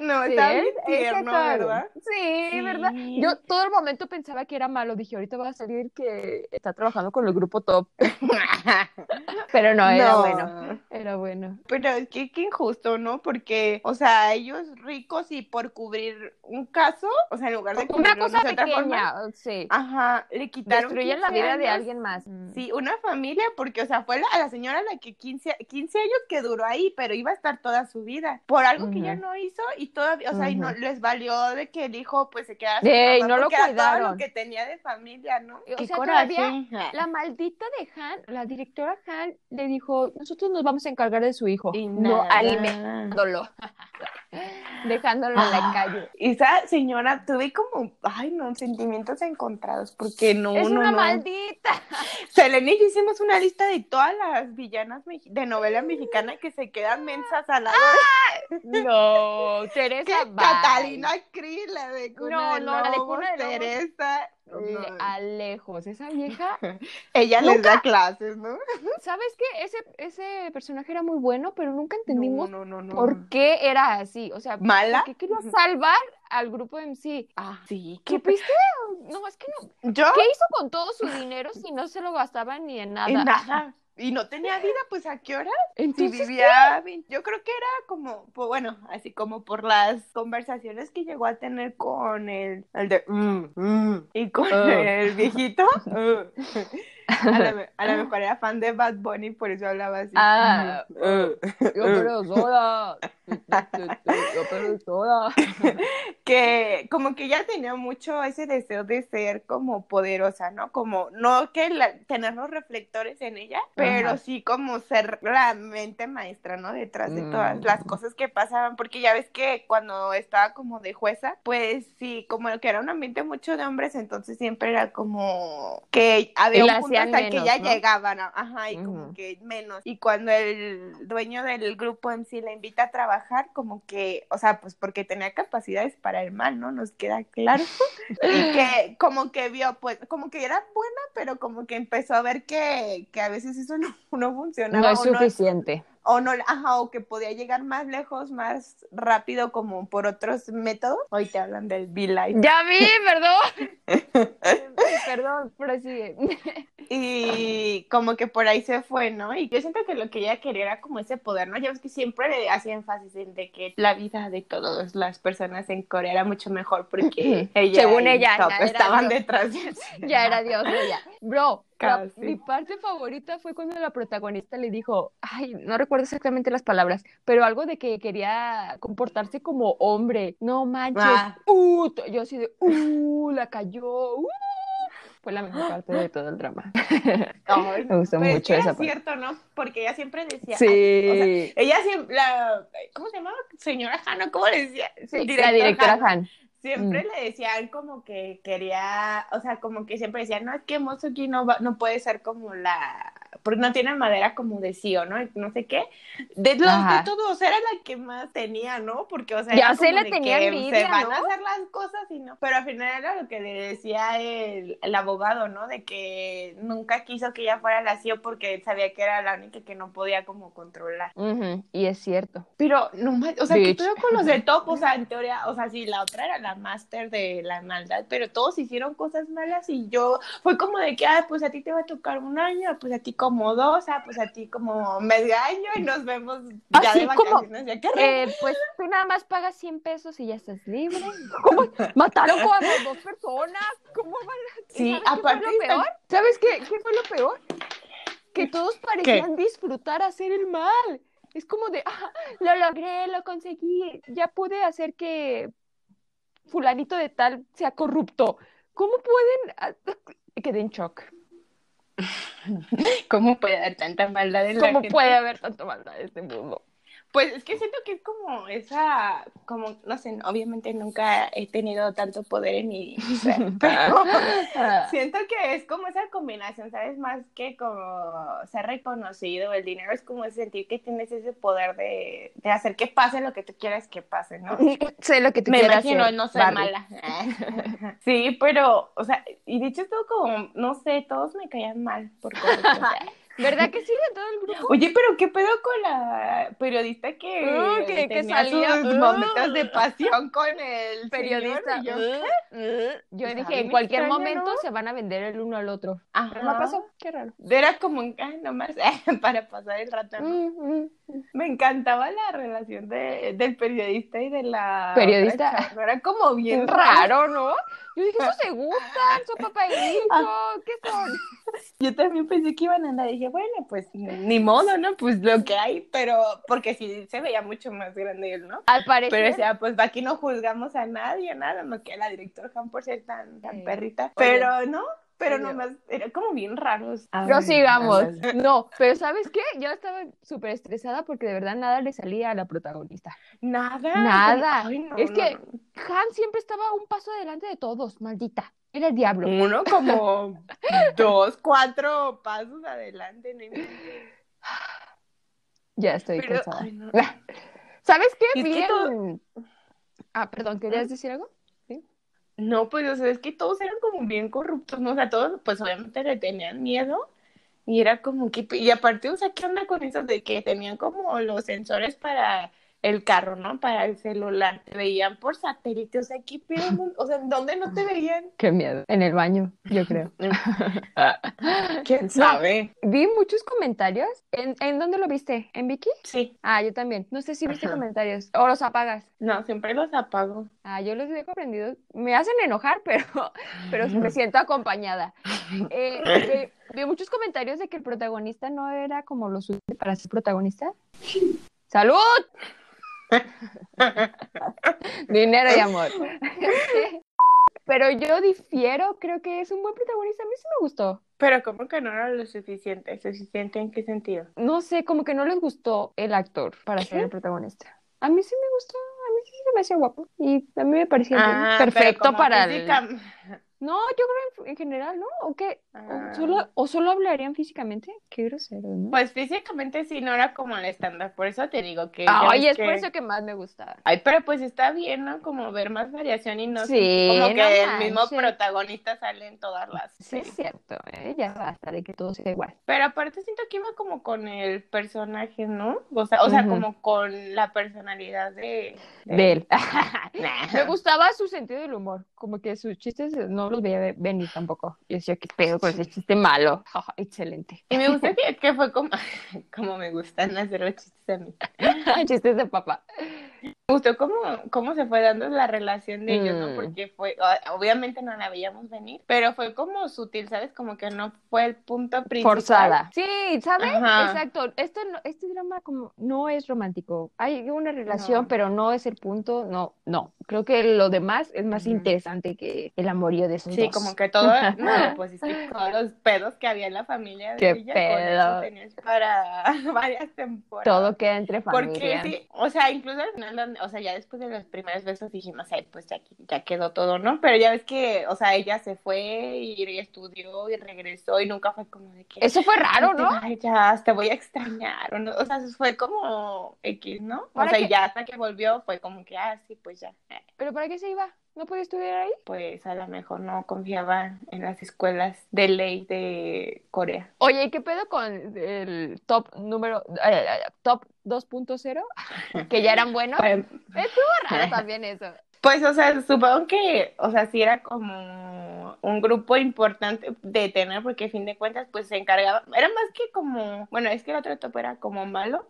no, Sí, está bien tierno, ¿verdad? Sí, Sí. ¿verdad? Yo todo el momento pensaba que era malo. Dije, ahorita va a salir que está trabajando con el grupo top. Pero no, era No. bueno. Era bueno. Pero es que qué injusto, ¿no? Porque, o sea, ellos ricos y por cubrir un caso, o sea, en lugar de Una cubrirlo cosa de otra forma, pequeña, sí. ajá, le quitaron Destruyen la 15 vida de años. alguien más. Mm. Sí, una familia, porque, o sea, fue la, a la señora la que 15, 15 años que duró ahí, pero iba a estar toda su vida, por algo que ella Ujú. no hizo y todavía, o sea, y no les valió de que el hijo, pues, se quedara sin Ey, no lo todo cuidaron. lo que tenía de familia, ¿no? O Qué sea, coraje. todavía La maldita de Han, la directora Han, le dijo, nosotros nos vamos a encargar de su hijo. Y no nada. alimentándolo. Dejándolo en la Ah, calle. Esa señora tuve como, ay no, sentimientos encontrados, porque no, es no, una no. maldita. Y yo hicimos una lista de todas las villanas de novela mexicana que se quedan mensas al lado No, de Teresa. Catalina Krill, la de Cuna No, de no, la de Cuna de Lobos. Teresa, no. a lejos. Esa vieja, ella les da clases, ¿no? ¿sabes qué? Ese, ese personaje era muy bueno, pero nunca entendimos no, no, por qué era así. O sea, ¿Mala? ¿por qué quería salvar al grupo de MC? Ah, sí, ¿qué ¿Supiste? No, es que no. yo ¿Qué hizo con todo su dinero si no se lo gastaba ni en nada? en nada. Y no tenía vida, pues ¿a qué hora? Si Entonces, vivía, bien- yo creo que era como, pues, bueno, así como por las conversaciones que llegó a tener con el, el de, mm, mm, y con Oh. el viejito. uh. a, lo, mejor era fan de Bad Bunny, por eso hablaba así. Ah, uh. yo pero soda. Yo pero soda. que como que ella tenía mucho ese deseo de ser como poderosa, ¿no? Como, no que la- tener los reflectores en ella, pero Ajá. sí como ser la mente maestra, ¿no? Detrás de todas Mm. las cosas que pasaban, porque ya ves que cuando estaba como de jueza, pues sí, como que era un ambiente mucho de hombres, entonces siempre era como que había un punto hasta que menos, ya ¿no? llegaban, ajá, y como que menos. Y cuando el dueño del grupo en sí la invita a trabajar, como que, o sea, pues porque tenía capacidades para el mal, ¿no? Nos queda claro. y que como que vio, pues, como que era buena, pero como que empezó a ver que, que a veces eso no, no funcionaba. No es no- suficiente. o no, ajá, o que podía llegar más lejos, más rápido, como por otros métodos. Hoy te hablan del V-Life. Ya vi, perdón. perdón, prosigue. Y como que por ahí se fue, ¿no? Y yo siento que lo que ella quería era como ese poder, ¿no? Ya ves que siempre le hacía énfasis en de que la vida de todas las personas en Corea era mucho mejor porque ella Según ella, Top ya estaban Dios. detrás de Ya era Dios ella. Bro, la- mi parte favorita fue cuando la protagonista le dijo, ay, no recuerdo exactamente las palabras, pero algo de que quería comportarse como hombre. No manches. Ah. Uh, yo así de, uh, la cayó. uh. Fue la mejor parte de todo el drama. Ay, Me gustó pues, mucho esa parte. cierto, ¿no? Porque ella siempre decía, Sí. ay, o sea, ella siempre, la, ¿cómo se llamaba? Señora Hanna, ¿cómo le decía? Sí, la Director directora Han. Han. Siempre Mm. le decían como que quería, o sea, como que siempre decían, no, es que Mozuki no, va- no puede ser como la, porque no tiene madera como de sí o no, no sé qué. De los Ajá. de todos era la que más tenía, ¿no? Porque, o sea, Ya como le tenía que envidia, se van ¿no? a hacer las cosas y no. Pero al final era lo que le decía el, el abogado, ¿no? De que nunca quiso que ella fuera la CEO porque sabía que era la única que no podía como controlar. Y es cierto. Pero, no ma- o sea, ¿qué Bitch. pedo con los de top? O sea, en teoría, o sea, sí, la otra era la máster de la maldad, pero todos hicieron cosas malas y yo, fue como de que, ah, pues a ti te va a tocar un año, pues a ti como dos, ah, pues a ti como medio año y nos vemos ya Así de como, vacaciones. ya, qué raro. Eh, pues tú nada más pagas 100 pesos y ya estás libre. ¿Cómo? Mataron como a dos personas. ¿Cómo van a... ¿Y Sí, ¿sabes qué aparte fue lo peor? ¿Sabes qué, qué fue lo peor? Que todos parecían disfrutar hacer el mal. Es como de, ah, lo logré, lo conseguí, ya pude hacer que fulanito de tal sea corrupto. ¿Cómo pueden...? ah, Quedé en shock. ¿Cómo puede haber tanta maldad en la ¿Cómo gente? puede haber tanta maldad en este mundo? Pues es que siento que es como esa, como, no sé, obviamente nunca he tenido tanto poder en mi ser, pero siento que es como esa combinación, ¿sabes? Más que como ser reconocido, el dinero es como sentir que tienes ese poder de, de hacer que pase lo que tú quieras que pase, ¿no? sé lo que tú Me quieras imagino, hacer, no soy Barbie. mala. sí, pero, o sea, y dicho todo como, no sé, todos me caían mal por cosas. ¿Verdad que sí de todo el grupo? Oye, pero ¿qué pedo con la periodista que, Uh, que- salía, sus uh. momentos de pasión con el Periodista. señor? Yo, uh, uh. Yo Está dije, en cualquier extraño, momento ¿no? se van a vender el uno al otro. Ajá. Pero no pasó, qué raro. Era como un, ay, nomás, para pasar el rato. ¿no? Mm, mm. Me encantaba la relación de, del periodista y de la Periodista. Era como bien Bien raro, ¿no? Yo dije, eso se gustan, son papá y hijo, ¿qué son? Yo también pensé que iban a andar. Dije, bueno, pues ni modo, ¿no? Pues lo que hay, pero porque sí se veía mucho más grande él, ¿no? Al parecer, Pero o sea, pues aquí no juzgamos a nadie, nada, no que la directora Han por ser tan, tan Sí. perrita. Oye. Pero no, pero nomás era como bien raros. Ay, No, pero ¿sabes qué? Yo estaba súper estresada porque de verdad nada le salía a la protagonista. Nada. Nada. Ay, no, Es no, que- no. Han siempre estaba un paso adelante de todos, maldita. Era el diablo. Uno como dos, cuatro pasos adelante. No. Ya estoy Pero, cansada. ay, no. ¿Sabes qué? Todo- Ah, perdón, ¿querías decir algo? No, pues, o sea, es que todos eran como bien corruptos, ¿no? O sea, todos, pues, obviamente le tenían miedo. Y era como que, y aparte, o sea, ¿qué onda con eso de que tenían como los sensores para el carro, ¿no? Para el celular. Te veían por satélite, o sea, ¿qué pedo? No- O sea, ¿en dónde no te veían? Qué miedo. En el baño, yo creo. ¿Quién No. sabe? Vi muchos comentarios. ¿En, ¿En dónde lo viste? ¿En Vicky? Sí, Ah, yo también. No sé si viste Ajá. comentarios. O los apagas. no, siempre los apago. Ah, yo los dejo prendidos. Me hacen enojar, pero, pero me siento acompañada. Eh, eh, vi muchos comentarios de que el protagonista no era como lo suficiente para ser protagonista. ¡Salud! Dinero y amor. Pero yo difiero, creo que es un buen protagonista. A mí sí me gustó. Pero como que no era lo suficiente. ¿Suficiente en qué sentido? No sé, como que no les gustó el actor para ser el protagonista. A mí sí me gustó, a mí sí se me hacía guapo. Y a mí me parecía Ah, pero perfecto como para el... No, yo creo en, en general, ¿no? ¿O qué? ¿O Ah. solo, ¿O solo hablarían físicamente? Qué grosero, ¿no? Pues físicamente sí, no era como el estándar. Por eso te digo que. Ay, es por eso que más me gusta. Ay, pero pues está bien, ¿no? Como ver más variación y no Sí, como no que el mismo manches. protagonista sale en todas las. Sí, es cierto, ¿eh? Ya basta de que todo sea igual. Pero aparte siento que iba como con el personaje, ¿no? O sea, o sea, como con la personalidad de, De él. Nah. Me gustaba su sentido del humor, como que sus chistes no los veía ve- venir tampoco. Y decía, ¿qué pedo con ese chiste malo? Excelente. Y me gusta que, que fue como, como me gustan hacer los chistes a mí. Chistes de papá. Me gustó cómo, cómo se fue dando la relación de ellos, Mm. ¿no? Porque fue, obviamente no la veíamos venir, pero fue como sutil, ¿sabes? Como que no fue el punto principal. Forzada. Sí, ¿sabes? Ajá. Exacto. Este, no- este drama como no es romántico. Hay una relación, No. pero no es el punto. No, no. Creo que lo demás es más Ujú. interesante que el amorío de esos Sí, dos. como que todo, no, pues es que todos los pedos que había en la familia de Qué ella, con eso pedo. tenías para varias temporadas. Todo queda entre Porque familia. sí, o sea, incluso al final, o sea, ya después de los primeros besos dijimos, ay, pues ya, ya quedó todo, ¿no? Pero ya ves que, o sea, ella se fue y estudió y regresó y nunca fue como de que, Eso fue raro, ¿no? ay, ya, te voy a extrañar, o, no, o sea, fue como X, ¿no? O sea, que- ya hasta que volvió fue como que, ah, sí, pues ya, ¿Pero para qué se iba? ¿No podía estudiar ahí? pues a lo mejor no confiaba en las escuelas de ley de Corea. Oye, ¿y qué pedo con el top número, eh, eh, top 2.0? Que ya eran buenos. Pues, Estuvo raro también eso. Pues, o sea, supongo que, o sea, sí era como un grupo importante de tener, porque a fin de cuentas, pues se encargaba, era más que como, bueno, es que el otro topo era como malo,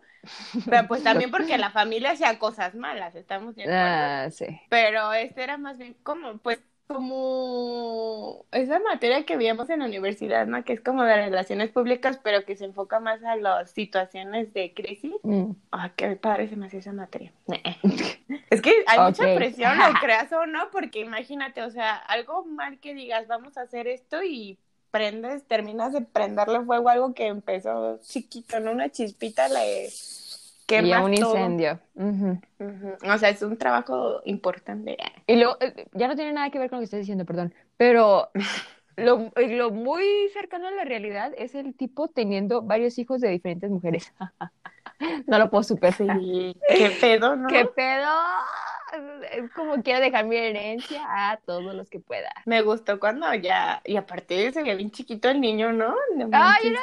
pero pues también porque la familia hacía cosas malas, estamos de acuerdo. Ah, sí. Pero este era más bien como, pues, como esa materia que veíamos en la universidad, ¿no? Que es como de relaciones públicas, pero que se enfoca más a las situaciones de crisis. Mm. Ay, qué padre se me hacía esa materia. Es que hay mucha presión, lo creas o no, porque imagínate, o sea, algo mal que digas, vamos a hacer esto y prendes, terminas de prenderle fuego a algo que empezó chiquito, ¿no? Una chispita le quema y a un todo. incendio. O sea, es un trabajo importante. Y luego, eh, ya no tiene nada que ver con lo que estás diciendo, perdón, pero lo, lo muy cercano a la realidad es el tipo teniendo varios hijos de diferentes mujeres. No lo puedo superar. Sí, qué pedo, ¿no? ¿Qué pedo? Es como quiero dejar mi herencia a todos los que pueda. Me gustó cuando ya, y aparte se veía bien chiquito el niño, ¿no? No Ay, manches.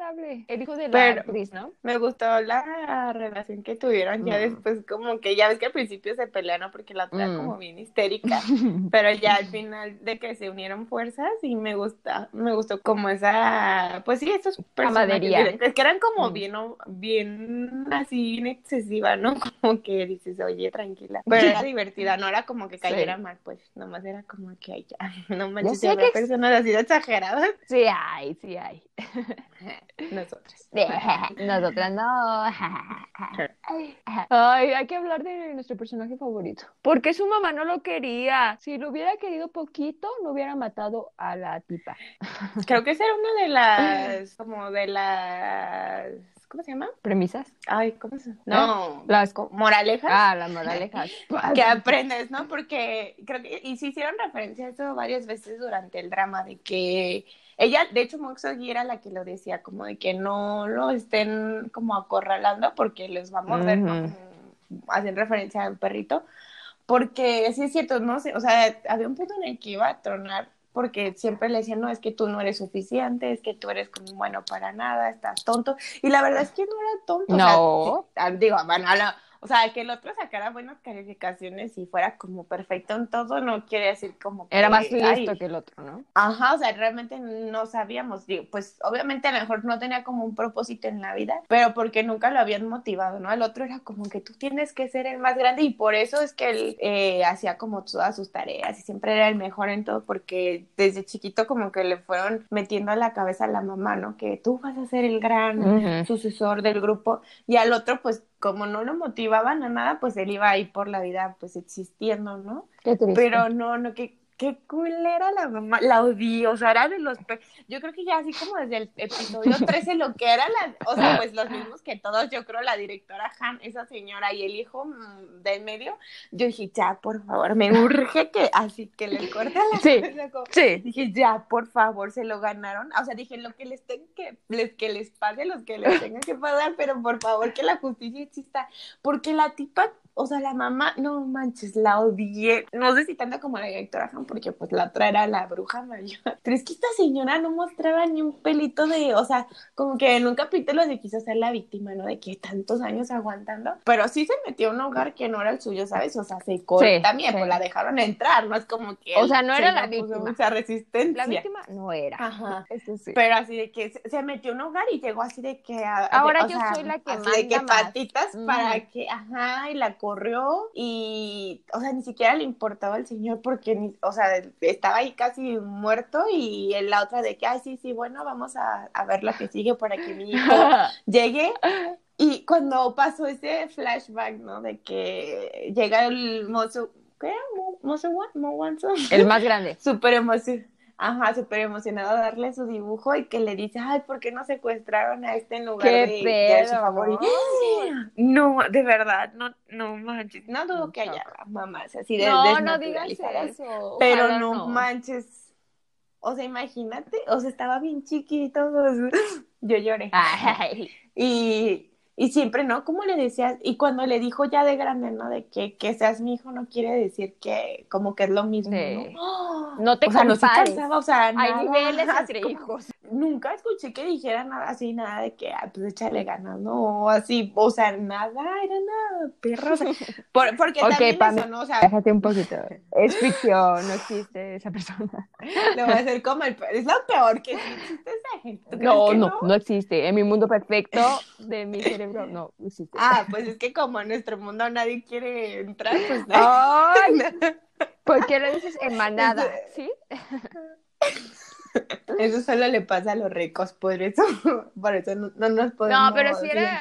Agradable. El hijo de la Pero- actriz, ¿no? Me gustó la relación que tuvieron ya Mm. después, como que ya ves que al principio se pelearon porque la otra era Mm. como bien histérica, pero ya al final de que se unieron fuerzas y me gusta, me gustó como esa, pues sí, esos personajes, es que eran como Mm. bien, bien así bien excesiva, ¿no? Como que dices, oye, tranquila, pero era divertida, no era como que Sí. cayera mal, pues, nomás era como que, ay, ya, no manches, sé ya había que- personas así de exageradas, Sí hay, sí hay. Nosotras. Nosotras no. Ay, hay que hablar de nuestro personaje favorito. Porque su mamá no lo quería. Si lo hubiera querido poquito, no hubiera matado a la tipa. Creo que esa era una de las, como de las, ¿cómo se llama? ¿Premisas? Ay, ¿cómo se llama? No, Las... moralejas Ah, las moralejas. que aprendes, ¿no? Porque creo que, y sí hicieron referencia a eso varias veces durante el drama, de que ella, de hecho, Moxogi era la que lo decía, como de que no lo estén como acorralando porque les va a morder, ¿no? Ujú. Como Hacen referencia al perrito, porque sí es cierto, no sé, o sea, había un punto en el que iba a tronar porque siempre le decían, no, es que tú no eres suficiente, es que tú eres como bueno para nada, estás tonto. Y la verdad es que no era tonto. o sea, No. sí, ah, digo, bueno, a la- o sea, que el otro sacara buenas calificaciones y fuera como perfecto en todo, no quiere decir como que... Era más ay, listo que el otro, ¿no? Ajá, o sea, realmente no sabíamos, digo, pues obviamente a lo mejor no tenía como un propósito en la vida, pero porque nunca lo habían motivado, ¿no? El otro era como que tú tienes que ser el más grande y por eso es que él eh, hacía como todas sus tareas y siempre era el mejor en todo porque desde chiquito como que le fueron metiendo a la cabeza a la mamá, ¿no? Que tú vas a ser el gran sucesor del grupo y al otro pues como no lo motivaban a nada, pues él iba ahí por la vida pues existiendo, ¿no? Qué triste. Pero no, no, qué, qué culera la mamá, la odié, o sea, era de los, pe- yo creo que ya así como desde el episodio 13, lo que era la, o sea, pues los mismos que todos, yo creo, la directora Han, esa señora y el hijo mm, del medio, yo dije, ya, por favor, me urge que, así que le corte la Sí. cabeza, como- Sí. Dije, ya, por favor, se lo ganaron. O sea, dije, lo que les tengan que, les, que les pague, los que les tengan que pagar, pero por favor que la justicia exista. Porque la tipa, o sea, la mamá, no manches, la odié. No sé si tanto como la directora Han, porque pues la otra era la bruja mayor. Pero es que esta señora no mostraba ni un pelito de, o sea, como que en un capítulo se quiso ser la víctima, ¿no? De que tantos años aguantando. Pero sí se metió a un hogar que no era el suyo, ¿sabes? O sea, se cortó Sí, también, sí. pues la dejaron entrar, no es como que. O sea, no era la víctima. Mucha resistencia. La víctima no era. Ajá. Eso sí. Pero así de que se, metió a un hogar y llegó así de que... a- Ahora de- yo soy la que así de que manda más. patitas para que... Ajá, y la corrió y... O sea, ni siquiera le importaba al señor porque, o sea, estaba ahí casi muerto y la otra de que, ay, sí, sí, bueno, vamos a, a ver lo que sigue para que mi hijo llegue. Y cuando pasó ese flashback, ¿no? De que llega el mozo... ¿Qué ¿Mozo? El más grande. súper emocionado. Ajá, súper emocionado a darle su dibujo y que le dice, ay, ¿por qué no secuestraron a este en lugar ¡Qué de, de su favorito? No, de verdad, no, no manches, no dudo que haya mamás así de No, no digas eso. pero Ojalá no, manches, o sea, imagínate, o sea, estaba bien chiquito, yo lloré. Ay, Y, y siempre, ¿no? Como le decías, y cuando le dijo ya de grande, ¿no? De que, que seas mi hijo no quiere decir que como que es lo mismo, Sí. ¿no? No te o sea, no se cansaba, o sea, Hay nada, niveles así entre como- hijos. Nunca escuché que dijera nada así, nada de que, ah, pues échale ganas, ¿no? Así, o sea, nada, era nada, perro, o sea, por- porque Ok, también Pame. eso, ¿no? O sea, Déjate un poquito. Es ficción, no existe esa persona. le voy a hacer como el, es lo peor que existe esa gente. ¿Tú crees No, no, no existe. En mi mundo perfecto de mi cerebro no existe. Ah, pues es que como en nuestro mundo nadie quiere entrar, pues Ay, ¿por qué lo dices en manada? ¿Sí? Eso solo le pasa a los ricos, por eso, por eso no, no nos podemos No, pero sí era,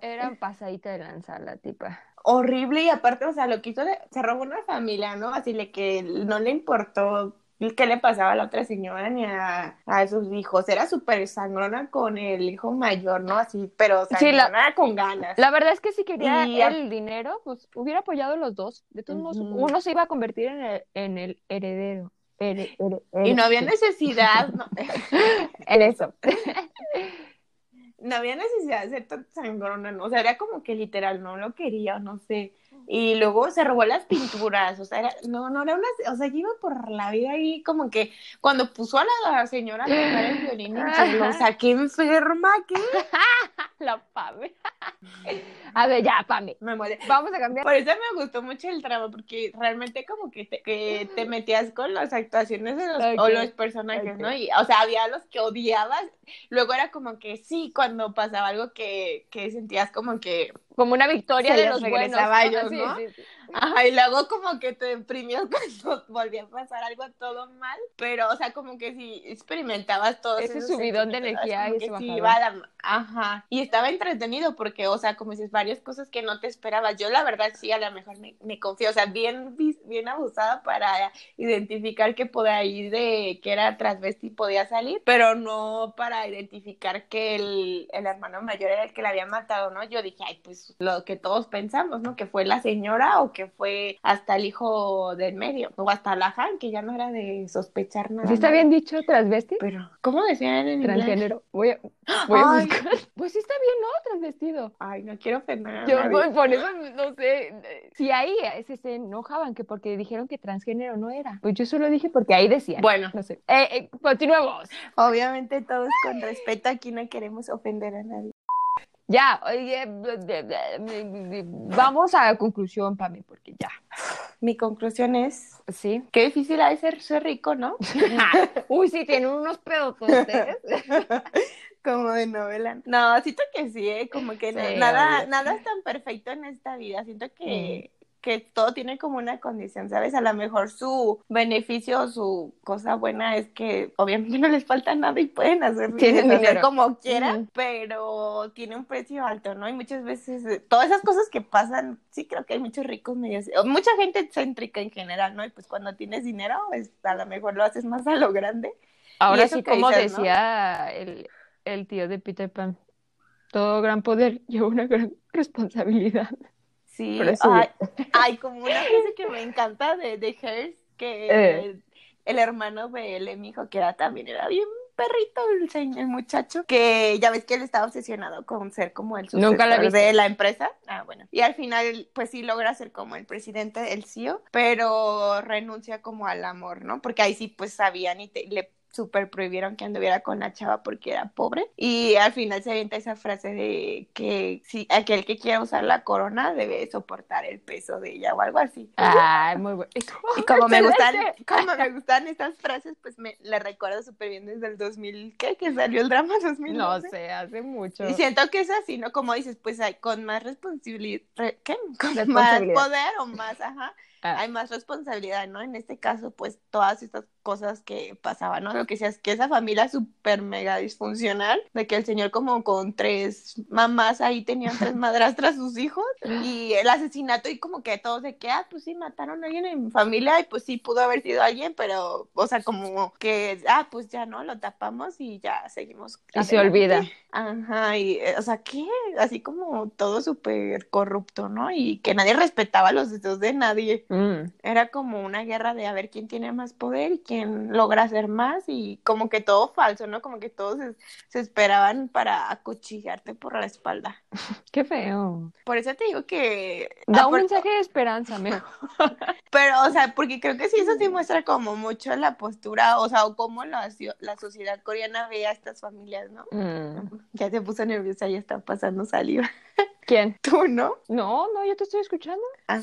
era pasadita de lanza la tipa. Horrible y aparte, o sea, lo que hizo, se robó una familia, ¿no? Así de que no le importó qué le pasaba a la otra señora ni a, a sus hijos. Era súper sangrona con el hijo mayor, ¿no? Así, pero Sí, la- sangrona con ganas. La verdad es que si quería Y el dinero, pues hubiera apoyado a los dos. De todos modos, uno se iba a convertir en el, en el heredero. Here- here- Y no había necesidad, no, en eso. no había necesidad de ser tan sangrona, ¿no? O sea, era como que literal no lo quería, no sé. Y luego se robó las pinturas, o sea, era, no, no era una, o sea, yo iba por la vida ahí como que cuando puso a la, señora a tocar el violín en o sea, qué enferma, qué La Pame. A ver, ya, Pame. me muere. Vamos a cambiar. Por eso me gustó mucho el tramo, porque realmente como que te, que te metías con las actuaciones de los, o los personajes. ¿no? Y, o sea, había los que odiabas, luego era como que sí, cuando pasaba algo que, que sentías como que, Como una victoria Se de los buenos. Sí, ¿no? sí, sí. Ajá, y luego como que te deprimías cuando volvía a pasar algo todo mal, pero, o sea, como que sí experimentabas todo Ese subidón de energía y bajadón. iba a la- ajá, y estaba entretenido porque, o sea, como dices, varias cosas que no te esperabas, yo la verdad sí, a lo mejor me, me confío, o sea, bien, bien abusada para identificar que podía ir de, que era transvesti podía salir, pero no para identificar que el, el hermano mayor era el que la había matado, ¿no? Yo dije, ay, pues lo que todos pensamos, ¿no? Que fue la señora o que fue hasta el hijo del medio, o hasta la Han, que ya no era de sospechar nada. ¿Sí está bien dicho transvesti? Pero, ¿cómo decían en? Transgénero. Voy a, voy a Ay. buscar. Pues sí está bien, ¿no? Transvestido. Ay, no quiero ofender Yo por, eso no sé. Si ahí eh, se, se enojaban que porque dijeron que transgénero no era. Pues yo solo dije porque ahí decían. Bueno, No sé. Eh, eh, continuemos. obviamente todos con respeto, aquí no queremos ofender a nadie. Ya, oye, bl- vamos a la conclusión, Pame, porque ya. Mi conclusión es, ¿Sí? qué difícil ha de ser ser rico, ¿no? Uy, sí, tienen unos pedototes. Como de novela. No, siento que sí, ¿eh? como que Sí, na- nada, obvio. nada es tan perfecto en esta vida. Siento que, que todo tiene como una condición, ¿sabes? A lo mejor su beneficio o su cosa buena es que obviamente no les falta nada y pueden hacer, Tienen dinero. como quieran, pero tiene un precio alto, ¿no? Y muchas veces eh, todas esas cosas que pasan, sí creo que hay muchos ricos medios, mucha gente céntrica en general, ¿no? Y pues cuando tienes dinero, pues a lo mejor lo haces más a lo grande. Ahora sí, como dices, ¿no? decía el, el tío de Peter Pan, todo gran poder lleva una gran responsabilidad. Sí, Pero eso- ay, ay, como una frase que me encanta de, de Hearst, que Eh. el hermano de él, mi hijo, que era también, era bien perrito el, señor, el muchacho, que ya ves que él estaba obsesionado con ser como el sucesor de la empresa. Ah, bueno. Y al final, pues sí logra ser como el presidente, el CEO, pero renuncia como al amor, ¿no? Porque ahí sí, pues sabían y te- le súper prohibieron que anduviera con la chava porque era pobre. Y al final se avienta esa frase de que si aquel que quiera usar la corona debe soportar el peso de ella o algo así. Ay, muy bueno. Y como me gustan, como me gustan estas frases, pues me le recuerdo súper bien desde el 2000, ¿qué? Que salió el drama 2000. No sé, hace mucho. Y siento que es así, ¿no? Como dices, pues hay con más responsabilidad, ¿qué? Con más poder o más, ajá, Ah. hay más responsabilidad, ¿no? En este caso, pues todas estas cosas que pasaban, ¿no? Lo que decías, que esa familia súper mega disfuncional, de que el señor como con tres mamás ahí tenían tres madrastras sus hijos, y el asesinato y como que todos de que, ah, pues sí, mataron a alguien en mi familia y pues sí pudo haber sido alguien, pero, o sea, como que, ah, pues ya, ¿no? Lo tapamos y ya seguimos. Y se olvida. Ajá, y, eh, o sea, ¿qué? Así como todo súper corrupto, ¿no? Y que nadie respetaba los deseos de nadie. Mm. Era como una guerra de a ver quién tiene más poder y quién logra hacer más y como que todo falso, ¿no? Como que todos se, se esperaban para acuchillarte por la espalda. Qué feo. Por eso te digo que... Da ah, un mensaje de esperanza, mejor. Pero, o sea, porque creo que sí, eso sí muestra como mucho la postura, o sea, o cómo la, la sociedad coreana ve a estas familias, ¿no? Mm. Ya se puso nerviosa, ya está pasando saliva. ¿Quién? Tú, ¿no? No, no, yo te estoy escuchando. Ah.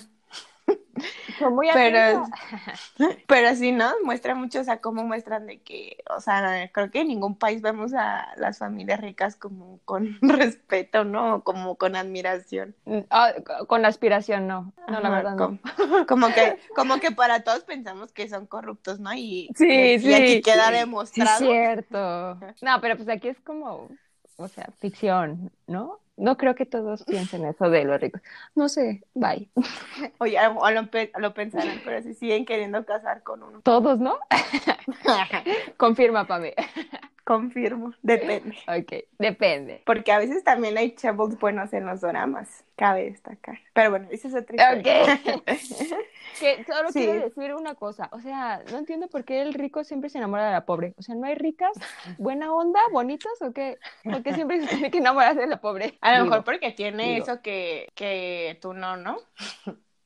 Muy Pero, pero sí, ¿no? Muestra mucho, o sea, cómo muestran de que, o sea, creo que en ningún país vemos a las familias ricas como con respeto, ¿no? Como con admiración. Ah, con aspiración, no. No, la verdad, no. Como, como que, como que para todos pensamos que son corruptos, ¿no? Y, Sí, y sí, aquí queda sí. demostrado. Sí, cierto. No, pero pues aquí es como, o sea, ficción, ¿no? No creo que todos piensen eso de los ricos. No sé, bye. Oye, a lo, lo pe- lo pensarán, pero si siguen queriendo casar con uno. Todos, ¿no? Confirma, Pame. Confirmo, depende. Ok, depende. Porque a veces también hay chavos buenos en los dramas, cabe destacar. Pero bueno, esa es otra historia. Que solo Sí. quiero decir una cosa, o sea, no entiendo por qué el rico siempre se enamora de la pobre. O sea, ¿no hay ricas, buena onda, bonitas o qué? ¿Por qué siempre se tiene que enamorar de la pobre? A lo Digo, mejor porque tiene digo. eso que, que tú no, ¿no?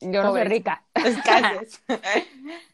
yo no soy rica. Escasez.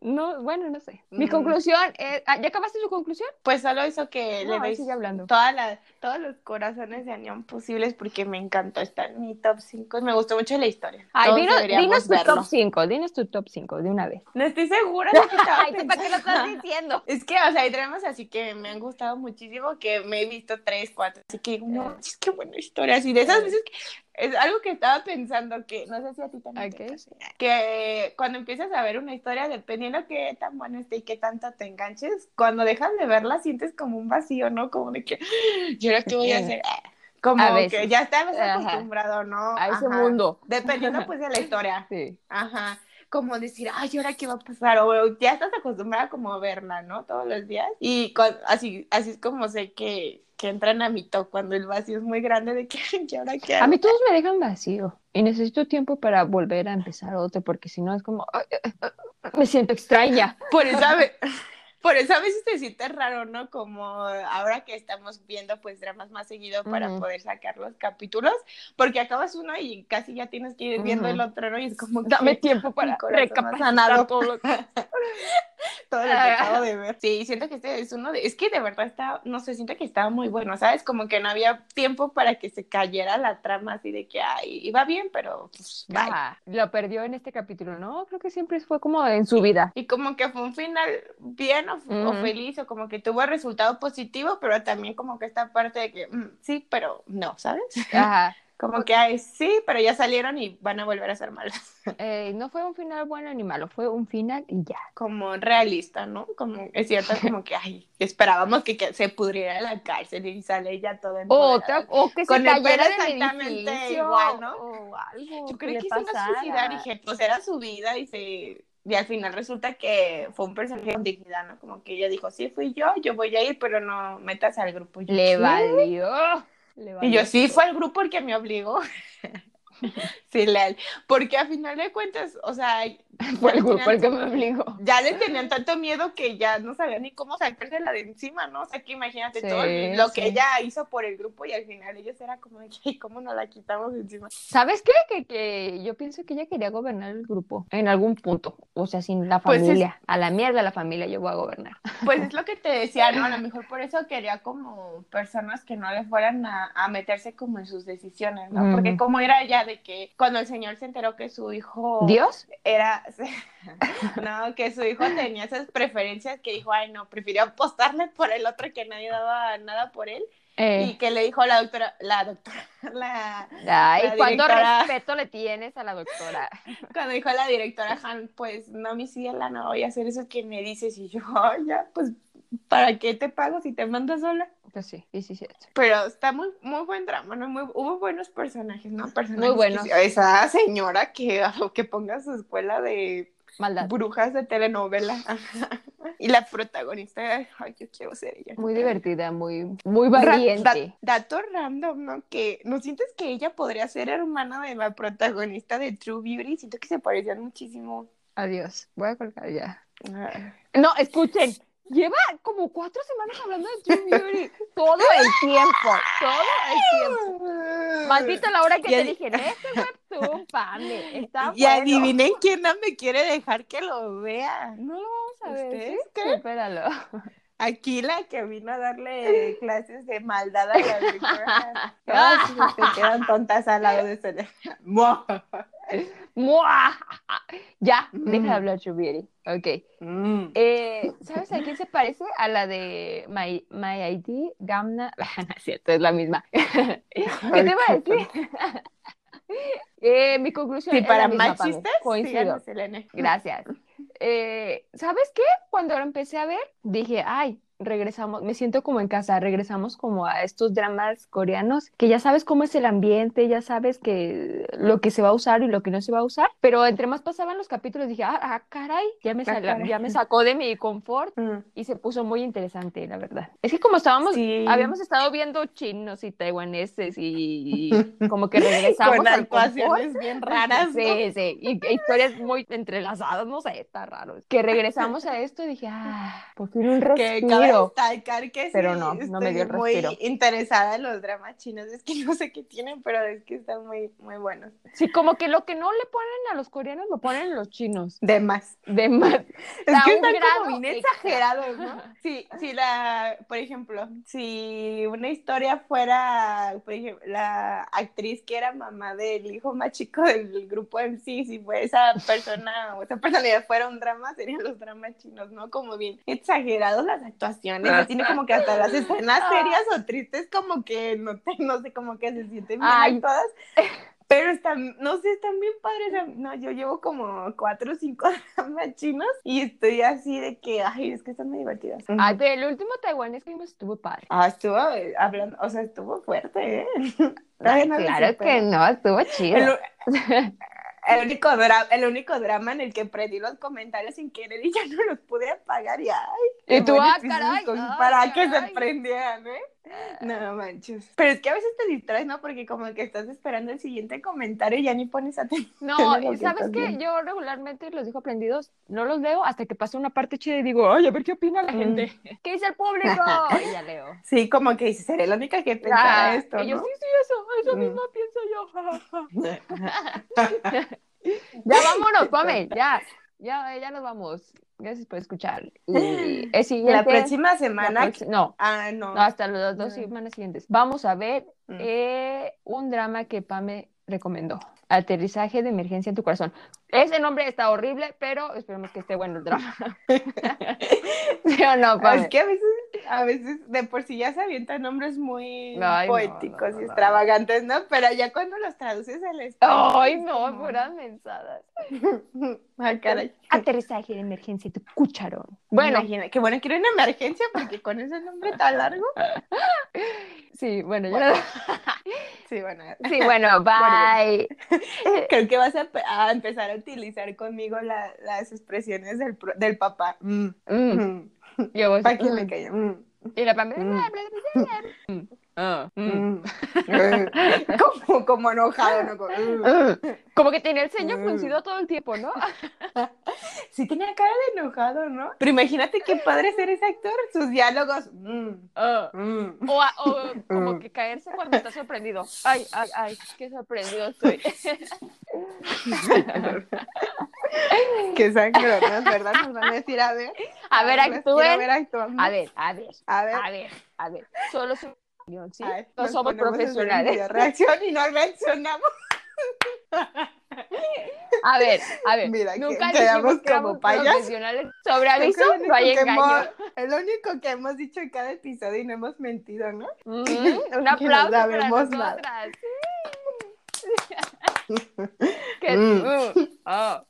No, bueno, no sé. Mi Mm. conclusión es, ah, ¿ya acabaste su conclusión? Pues solo eso que No, le doy sigue hablando. toda la, todos los corazones de Anión posibles porque me encantó. Está en mi top 5. Me gustó mucho la historia. Ay, dinos, dinos tu verlo. top 5, dinos tu top 5 de una vez. No estoy segura de que estaba Ay, ¿tú ¿para qué lo estás diciendo? Es que, o sea, hay dramas así que me han gustado muchísimo, que me he visto tres, cuatro, así que no, es que buena historia, así de esas veces que es algo que estaba pensando que, no sé si a ti también te Ok. pasa, que cuando empiezas a ver una historia, dependiendo qué tan buena esté y qué tanto te enganches, cuando dejas de verla sientes como un vacío, ¿no? Como de que, ¿y ahora qué voy a hacer? Como A veces. que ya estás Ajá. acostumbrado, ¿no? A ese Ajá. mundo. Dependiendo pues de la historia. Sí. Ajá, como decir, ay, ¿y ahora qué va a pasar? O ya estás acostumbrada como a verla, ¿no? Todos los días. Y así, así es como sé que, que entran a mi top cuando el vacío es muy grande de que, ¿y ahora qué A mí todos me dejan vacío y necesito tiempo para volver a empezar otro porque si no es como, ay, ay, ay, me siento extraña. Por eso, por eso a veces te sientes raro, ¿no? Como ahora que estamos viendo pues dramas más seguido para Ujú. poder sacar los capítulos, porque acabas uno y casi ya tienes que ir viendo Ujú. el otro, ¿no? Y es como Dame tiempo para recapacitar todo lo que... todo lo que Ah. acabo de ver. Sí, siento que este es uno de, es que de verdad está, no sé, siento que estaba muy bueno, ¿sabes? Como que no había tiempo para que se cayera la trama así de que, ay, iba bien, pero pues, bye. Ajá, lo perdió en este capítulo, ¿no? Creo que siempre fue como en su vida. Y como que fue un final bien o, o feliz, o como que tuvo resultado positivo, pero también como que esta parte de que, mm, sí, pero no, ¿sabes? Ajá. Como que, ay, sí, pero ya salieron y van a volver a ser malas. Eh, no fue un final bueno ni malo, fue un final y ya. Como realista, ¿no? Como, es cierto, como que, ay, esperábamos que, que se pudriera en la cárcel y sale ya todo O, empoderada. otra- o que se Con el cayera pelo del exactamente edificio, igual, ¿no? O algo Yo que creí le que se iba a suicidar y dije, pues era su vida y se... Y al final resulta que fue un personaje con dignidad, ¿no? Como que ella dijo, sí, fui yo, yo voy a ir, pero no metas al grupo. Y yo, Le valió. Le Y valió. yo, sí, fue el grupo el que me obligó. sí, leal. Porque a final de cuentas, o sea, Fue el grupo el que me obligó. ya le tenían tanto miedo que ya no sabían ni cómo sacársela de encima, ¿no? O sea, que imagínate Sí, todo lo que ella hizo por el grupo y al final ellos era como, de, "Ay, ¿cómo nos la quitamos de encima? ¿Sabes qué? Que, que yo pienso que ella quería gobernar el grupo en algún punto. O sea, sin la Pues es- familia. A la mierda la familia yo voy a gobernar. Pues es lo que te decía, ¿no? A lo mejor por eso quería como personas que no le fueran a, a meterse como en sus decisiones, ¿no? Porque como era ya de que cuando el señor se enteró que su hijo ¿Dios? era, no, que su hijo tenía esas preferencias que dijo, ay, no, prefirió apostarle por el otro que nadie daba nada por él. Y Eh, que le dijo la doctora, la doctora, la, ay, la ¿cuánto respeto le tienes a la doctora? cuando dijo la directora Han, pues no, mi ciela, no voy a hacer eso que me dices. Y yo, "Ay, ya, pues, ¿para qué te pago si te mando sola? Pues sí, sí, sí, sí. Pero está muy, muy buen drama, ¿no? Muy, hubo buenos personajes, ¿no? Personajes Muy buenos. que esa señora que, que ponga su escuela de Maldad. brujas de telenovela. y la protagonista, ay, yo quiero ser ella. Muy divertida, muy, muy Ra- valiente. da- dato random, ¿no? Que ¿no sientes que ella podría ser hermana de la protagonista de True Beauty? Siento que se parecían muchísimo. Adiós. Voy a colgar ya. Ah. No, escuchen. Lleva como cuatro semanas hablando de True Beauty. Todo el tiempo. Todo el tiempo. Maldita la hora que te dije, este webtoon, Pame, está Y bueno. adivinen quién no me quiere dejar que lo vea. No lo vamos a ver, ¿Ustedes ¿sí? creen? Espéralo. Aquí la que vino a darle clases de maldad a las. Todas se quedan tontas al lado de Selena. ¡Mua! Ya, deja de Mm. hablar Beauty. Ok. Mm. Eh, ¿Sabes a quién se parece? A la de My, My ID, Gamna. No es cierto, es la misma. ¿Qué te iba a decir? Eh, mi conclusión Sí, es para la misma, más chistes, Coincido. Selena. Gracias. Eh, ¿Sabes qué? Cuando lo empecé a ver, dije, ay, regresamos, me siento como en casa, regresamos como a estos dramas coreanos, que ya sabes cómo es el ambiente, ya sabes que lo que se va a usar y lo que no se va a usar, pero entre más pasaban los capítulos dije, ah, ah, caray, ya me, Ah, sal- caray. ya me sacó de mi confort Mm. y se puso muy interesante, la verdad. Es que como estábamos, Sí. habíamos estado viendo chinos y taiwaneses y, y como que regresamos Con actuaciones bien raras. ¿no? Sí, sí, y e historias muy entrelazadas, no sé, está raro. Que regresamos a esto y dije, ah, por fin un cabe respiro. destacar que Pero sí, no, no me dio el estoy muy respiro. interesada en los dramas chinos. Es que no sé qué tienen, pero es que están muy, muy buenos. Sí, como que lo que no le ponen a los coreanos lo ponen los chinos. De más. De más. Es A que están como bien exagerados, ¿no? Sí, sí, la, por ejemplo, si una historia fuera, por ejemplo, la actriz que era mamá del hijo más chico del grupo MC, si fue esa persona o esa personalidad fuera un drama, serían los dramas chinos, ¿no? Como bien exagerados las actuaciones, tiene como que hasta las escenas serias o tristes como que no, te- no sé, como que se sienten bien actuadas. Pero están, no sé, están bien padres. No, yo llevo como cuatro o cinco dramas chinos y estoy así de que, ay, es que están muy divertidos. Ay, pero el último taiwanés que vimos estuvo padre. Ah, estuvo eh, hablando, o sea, estuvo fuerte, ¿eh? Ay, no claro que no, estuvo chido. el único dra- el único drama en el que perdí los comentarios sin querer y ya no los pude apagar y ay, Y tú, ah, caray, ay, para que se caray. prendieran, ¿eh? No manches. Pero es que a veces te distraes, ¿no? Porque como que estás esperando el siguiente comentario y ya ni pones atención. No, y que ¿sabes viendo. Yo regularmente los dejo prendidos, no los leo hasta que pasa una parte chida y digo, ay, a ver qué opina la Mm. gente. ¿Qué dice el público? Y ya leo. Sí, como que dices, seré la única que pensara Ah, esto, y yo, sí, sí, eso, eso Mm. mismo pienso yo. ya vámonos, Pame, ya, ya, ya nos vamos. Gracias por escuchar. Y el siguiente, La próxima semana. no, Ah, no. no, hasta las dos semanas siguientes. Vamos a ver Mm. eh, un drama que Pame recomendó. Aterrizaje de emergencia en tu corazón. Ese nombre está horrible, pero esperemos que esté bueno el drama. ¿Sí o no, Pame? Es que a veces, a veces de por sí ya se avientan nombres muy Ay, poéticos no, no, y extravagantes, ¿no? Pero ya cuando los traduces al español. Ay, no, puras mensadas. Ay, caray. Aterrizaje de emergencia en tu cucharón. Bueno, Imagina, qué bueno que era una emergencia porque con ese nombre tan largo. sí, bueno, ya. Sí, bueno. Sí, bueno, bye. Creo que vas a, pe- a empezar a utilizar conmigo la- las expresiones del, del papá. Mm, Mm, mm. yo voy Para que mm. me caiga. Mm, Y la Pame. Ah, mm. mm. como, como enojado, ¿no? Como. Mm. Como que tenía el ceño Mm. fruncido todo el tiempo, ¿no? Sí tenía cara de enojado, ¿no? Pero imagínate qué padre ser ese actor, sus diálogos. mm, Ah. mm. O, a- o como que caerse cuando está sorprendido. Ay, ay, ay, qué sorprendido estoy. Qué sangronas, ¿verdad? Nos van a decir, a ver. A ver, actúen. ver actuando. A ver, a ver, a ver. a ver, a ver. Solo su ¿sí? a ver, No nos somos profesionales. reacción y no reaccionamos. A ver, a ver. Mira, que Nunca quedamos dijimos que como profesionales. Sobre que aviso, no hay que engaño. hemos- Es lo único que hemos dicho en cada episodio y no hemos mentido, ¿no? Mm, un Que no aplauso para nada. nosotras. Que- Mm. mm, oh.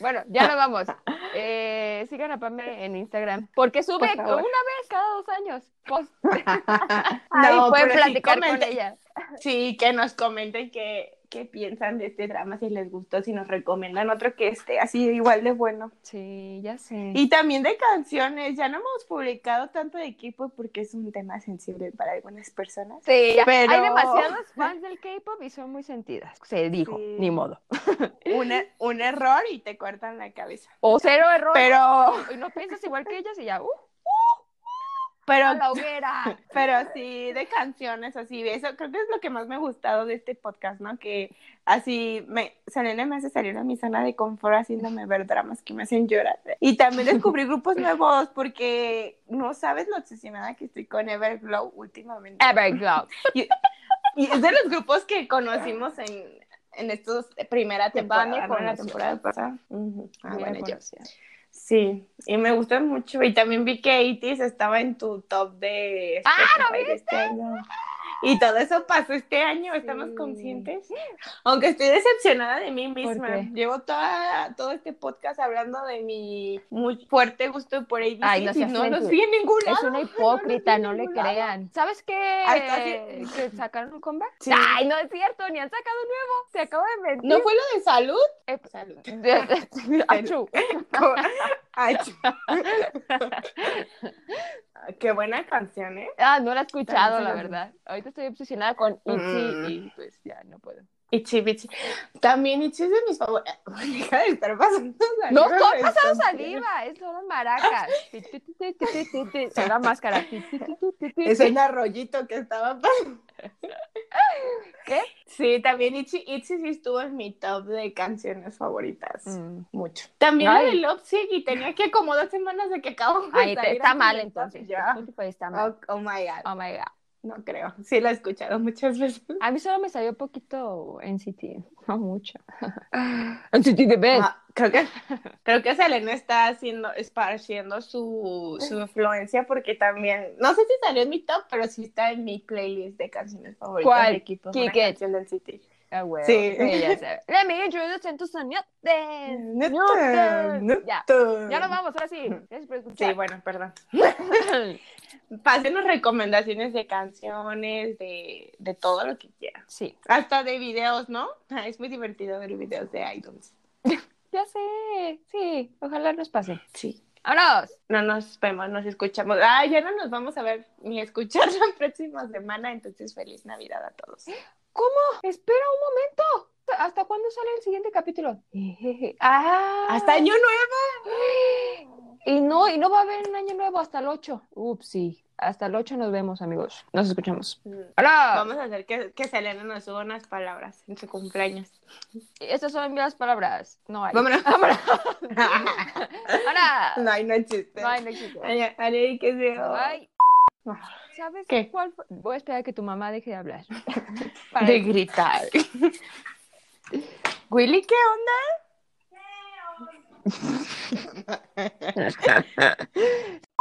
Bueno, ya nos vamos. Eh, sigan a Pame en Instagram. Porque sube Por una vez cada dos años. Post. Ahí No, pueden sí platicar con ella. Sí, que nos comenten qué, qué piensan de este drama, si les gustó, si nos recomiendan otro que esté así igual de bueno. Sí, ya sé. Y también de canciones, ya no hemos publicado tanto de equipo porque es un tema sensible para algunas personas. Sí, ya- Pero- hay demasiados fans del K-pop y son muy sentidas. Se dijo, Sí. ni modo. Un, e- un error y te cortan la cabeza. O cero error. Pero, Y no piensas igual que ellas y ya, uh, pero, a la hoguera. pero sí de canciones así, eso creo que es lo que más me ha gustado de este podcast, ¿no? Que así me, Selena me hace salir de mi zona de confort haciéndome ver dramas que me hacen llorar. Y también descubrí grupos nuevos porque no sabes lo obsesionada que estoy con Everglow últimamente. Everglow. Y es de los grupos que conocimos en, en estos primera temporada. En la temporada pasada. Ah, Mira, bueno, yo. Sí, y me gusta mucho. Y también vi que 80 estaba en tu top de Ah, ¿lo Spotify de este año. Y todo eso pasó este año, ¿estamos Sí. conscientes? Aunque estoy decepcionada de mí misma. Llevo toda, todo este podcast hablando de mi muy fuerte gusto por ABC Ay, no y no lo mentir. vi en ningún lado. Es una hipócrita, no le crean. ¿Sabes qué? Ay, Que sacaron un comeback. Sí. Ay, no es cierto, ni han sacado nuevo. Se acaba de mentir. ¿No fue lo de salud? Eh, Salud. Ay, Qué buena canción, ¿eh? Ah, no la he escuchado, la verdad. Ahorita estoy obsesionada con Itzy Mm. y pues ya no puedo. Itchy Bitchy. También Itchy es de mis favoritos. Deja de estar pasando saliva. No estoy pasando saliva, es solo maracas. Son la máscara. Es un arroyito que estaba pasando. ¿Qué? Sí, también Itchy, Itchy sí estuvo en mi top de canciones favoritas. Mm. Mucho. También Ay. de Love Sick y tenía que como dos semanas de que acabo de Ahí te- salir está mal entonces. Ya. Está mal. Oh, oh my god. Oh my god. No creo. Sí la he escuchado muchas veces. A mí solo me salió poquito NCT, no mucho. NCT de best. Ah, creo que creo que Selena está haciendo esparciendo su, su influencia porque también no sé si salió en mi top pero sí está en mi playlist de canciones favoritas ¿Cuál? de equipo It. canción del City Ah, huevo. Sí. ya sé. Let me introduce en tus sonidos. Newton, Ya. Newton. Ya nos vamos, ahora sí. Gracias por sí bueno perdón pásenos recomendaciones de canciones de, de todo lo que quieran Sí, hasta de videos no Ah, es muy divertido ver videos de idols ya sé. Sí, ojalá nos pase. sí ¡Vámonos! No nos vemos, nos escuchamos. Ah, ya no nos vamos a ver ni escuchar la próxima semana, entonces feliz Navidad a todos. ¿Cómo? Espera un momento. ¿Hasta cuándo sale el siguiente capítulo? Ah. Hasta año nuevo. Y no, y no va a haber un año nuevo hasta el 8. Ups, sí. Hasta el 8 nos vemos, amigos. Nos escuchamos. ¡Hola! Vamos a hacer que, que Selena nos suba unas palabras en su cumpleaños. Estas son las palabras. No hay. Vámonos. ¡Vámonos! ¡Hola! no, ay, no existe. No hay, no existe. Ay, ay, que sea. Bye. ¿Sabes ¿Qué? cuál fue? Voy a esperar a que tu mamá deje de hablar. Para- De gritar. Willy, ¿qué onda?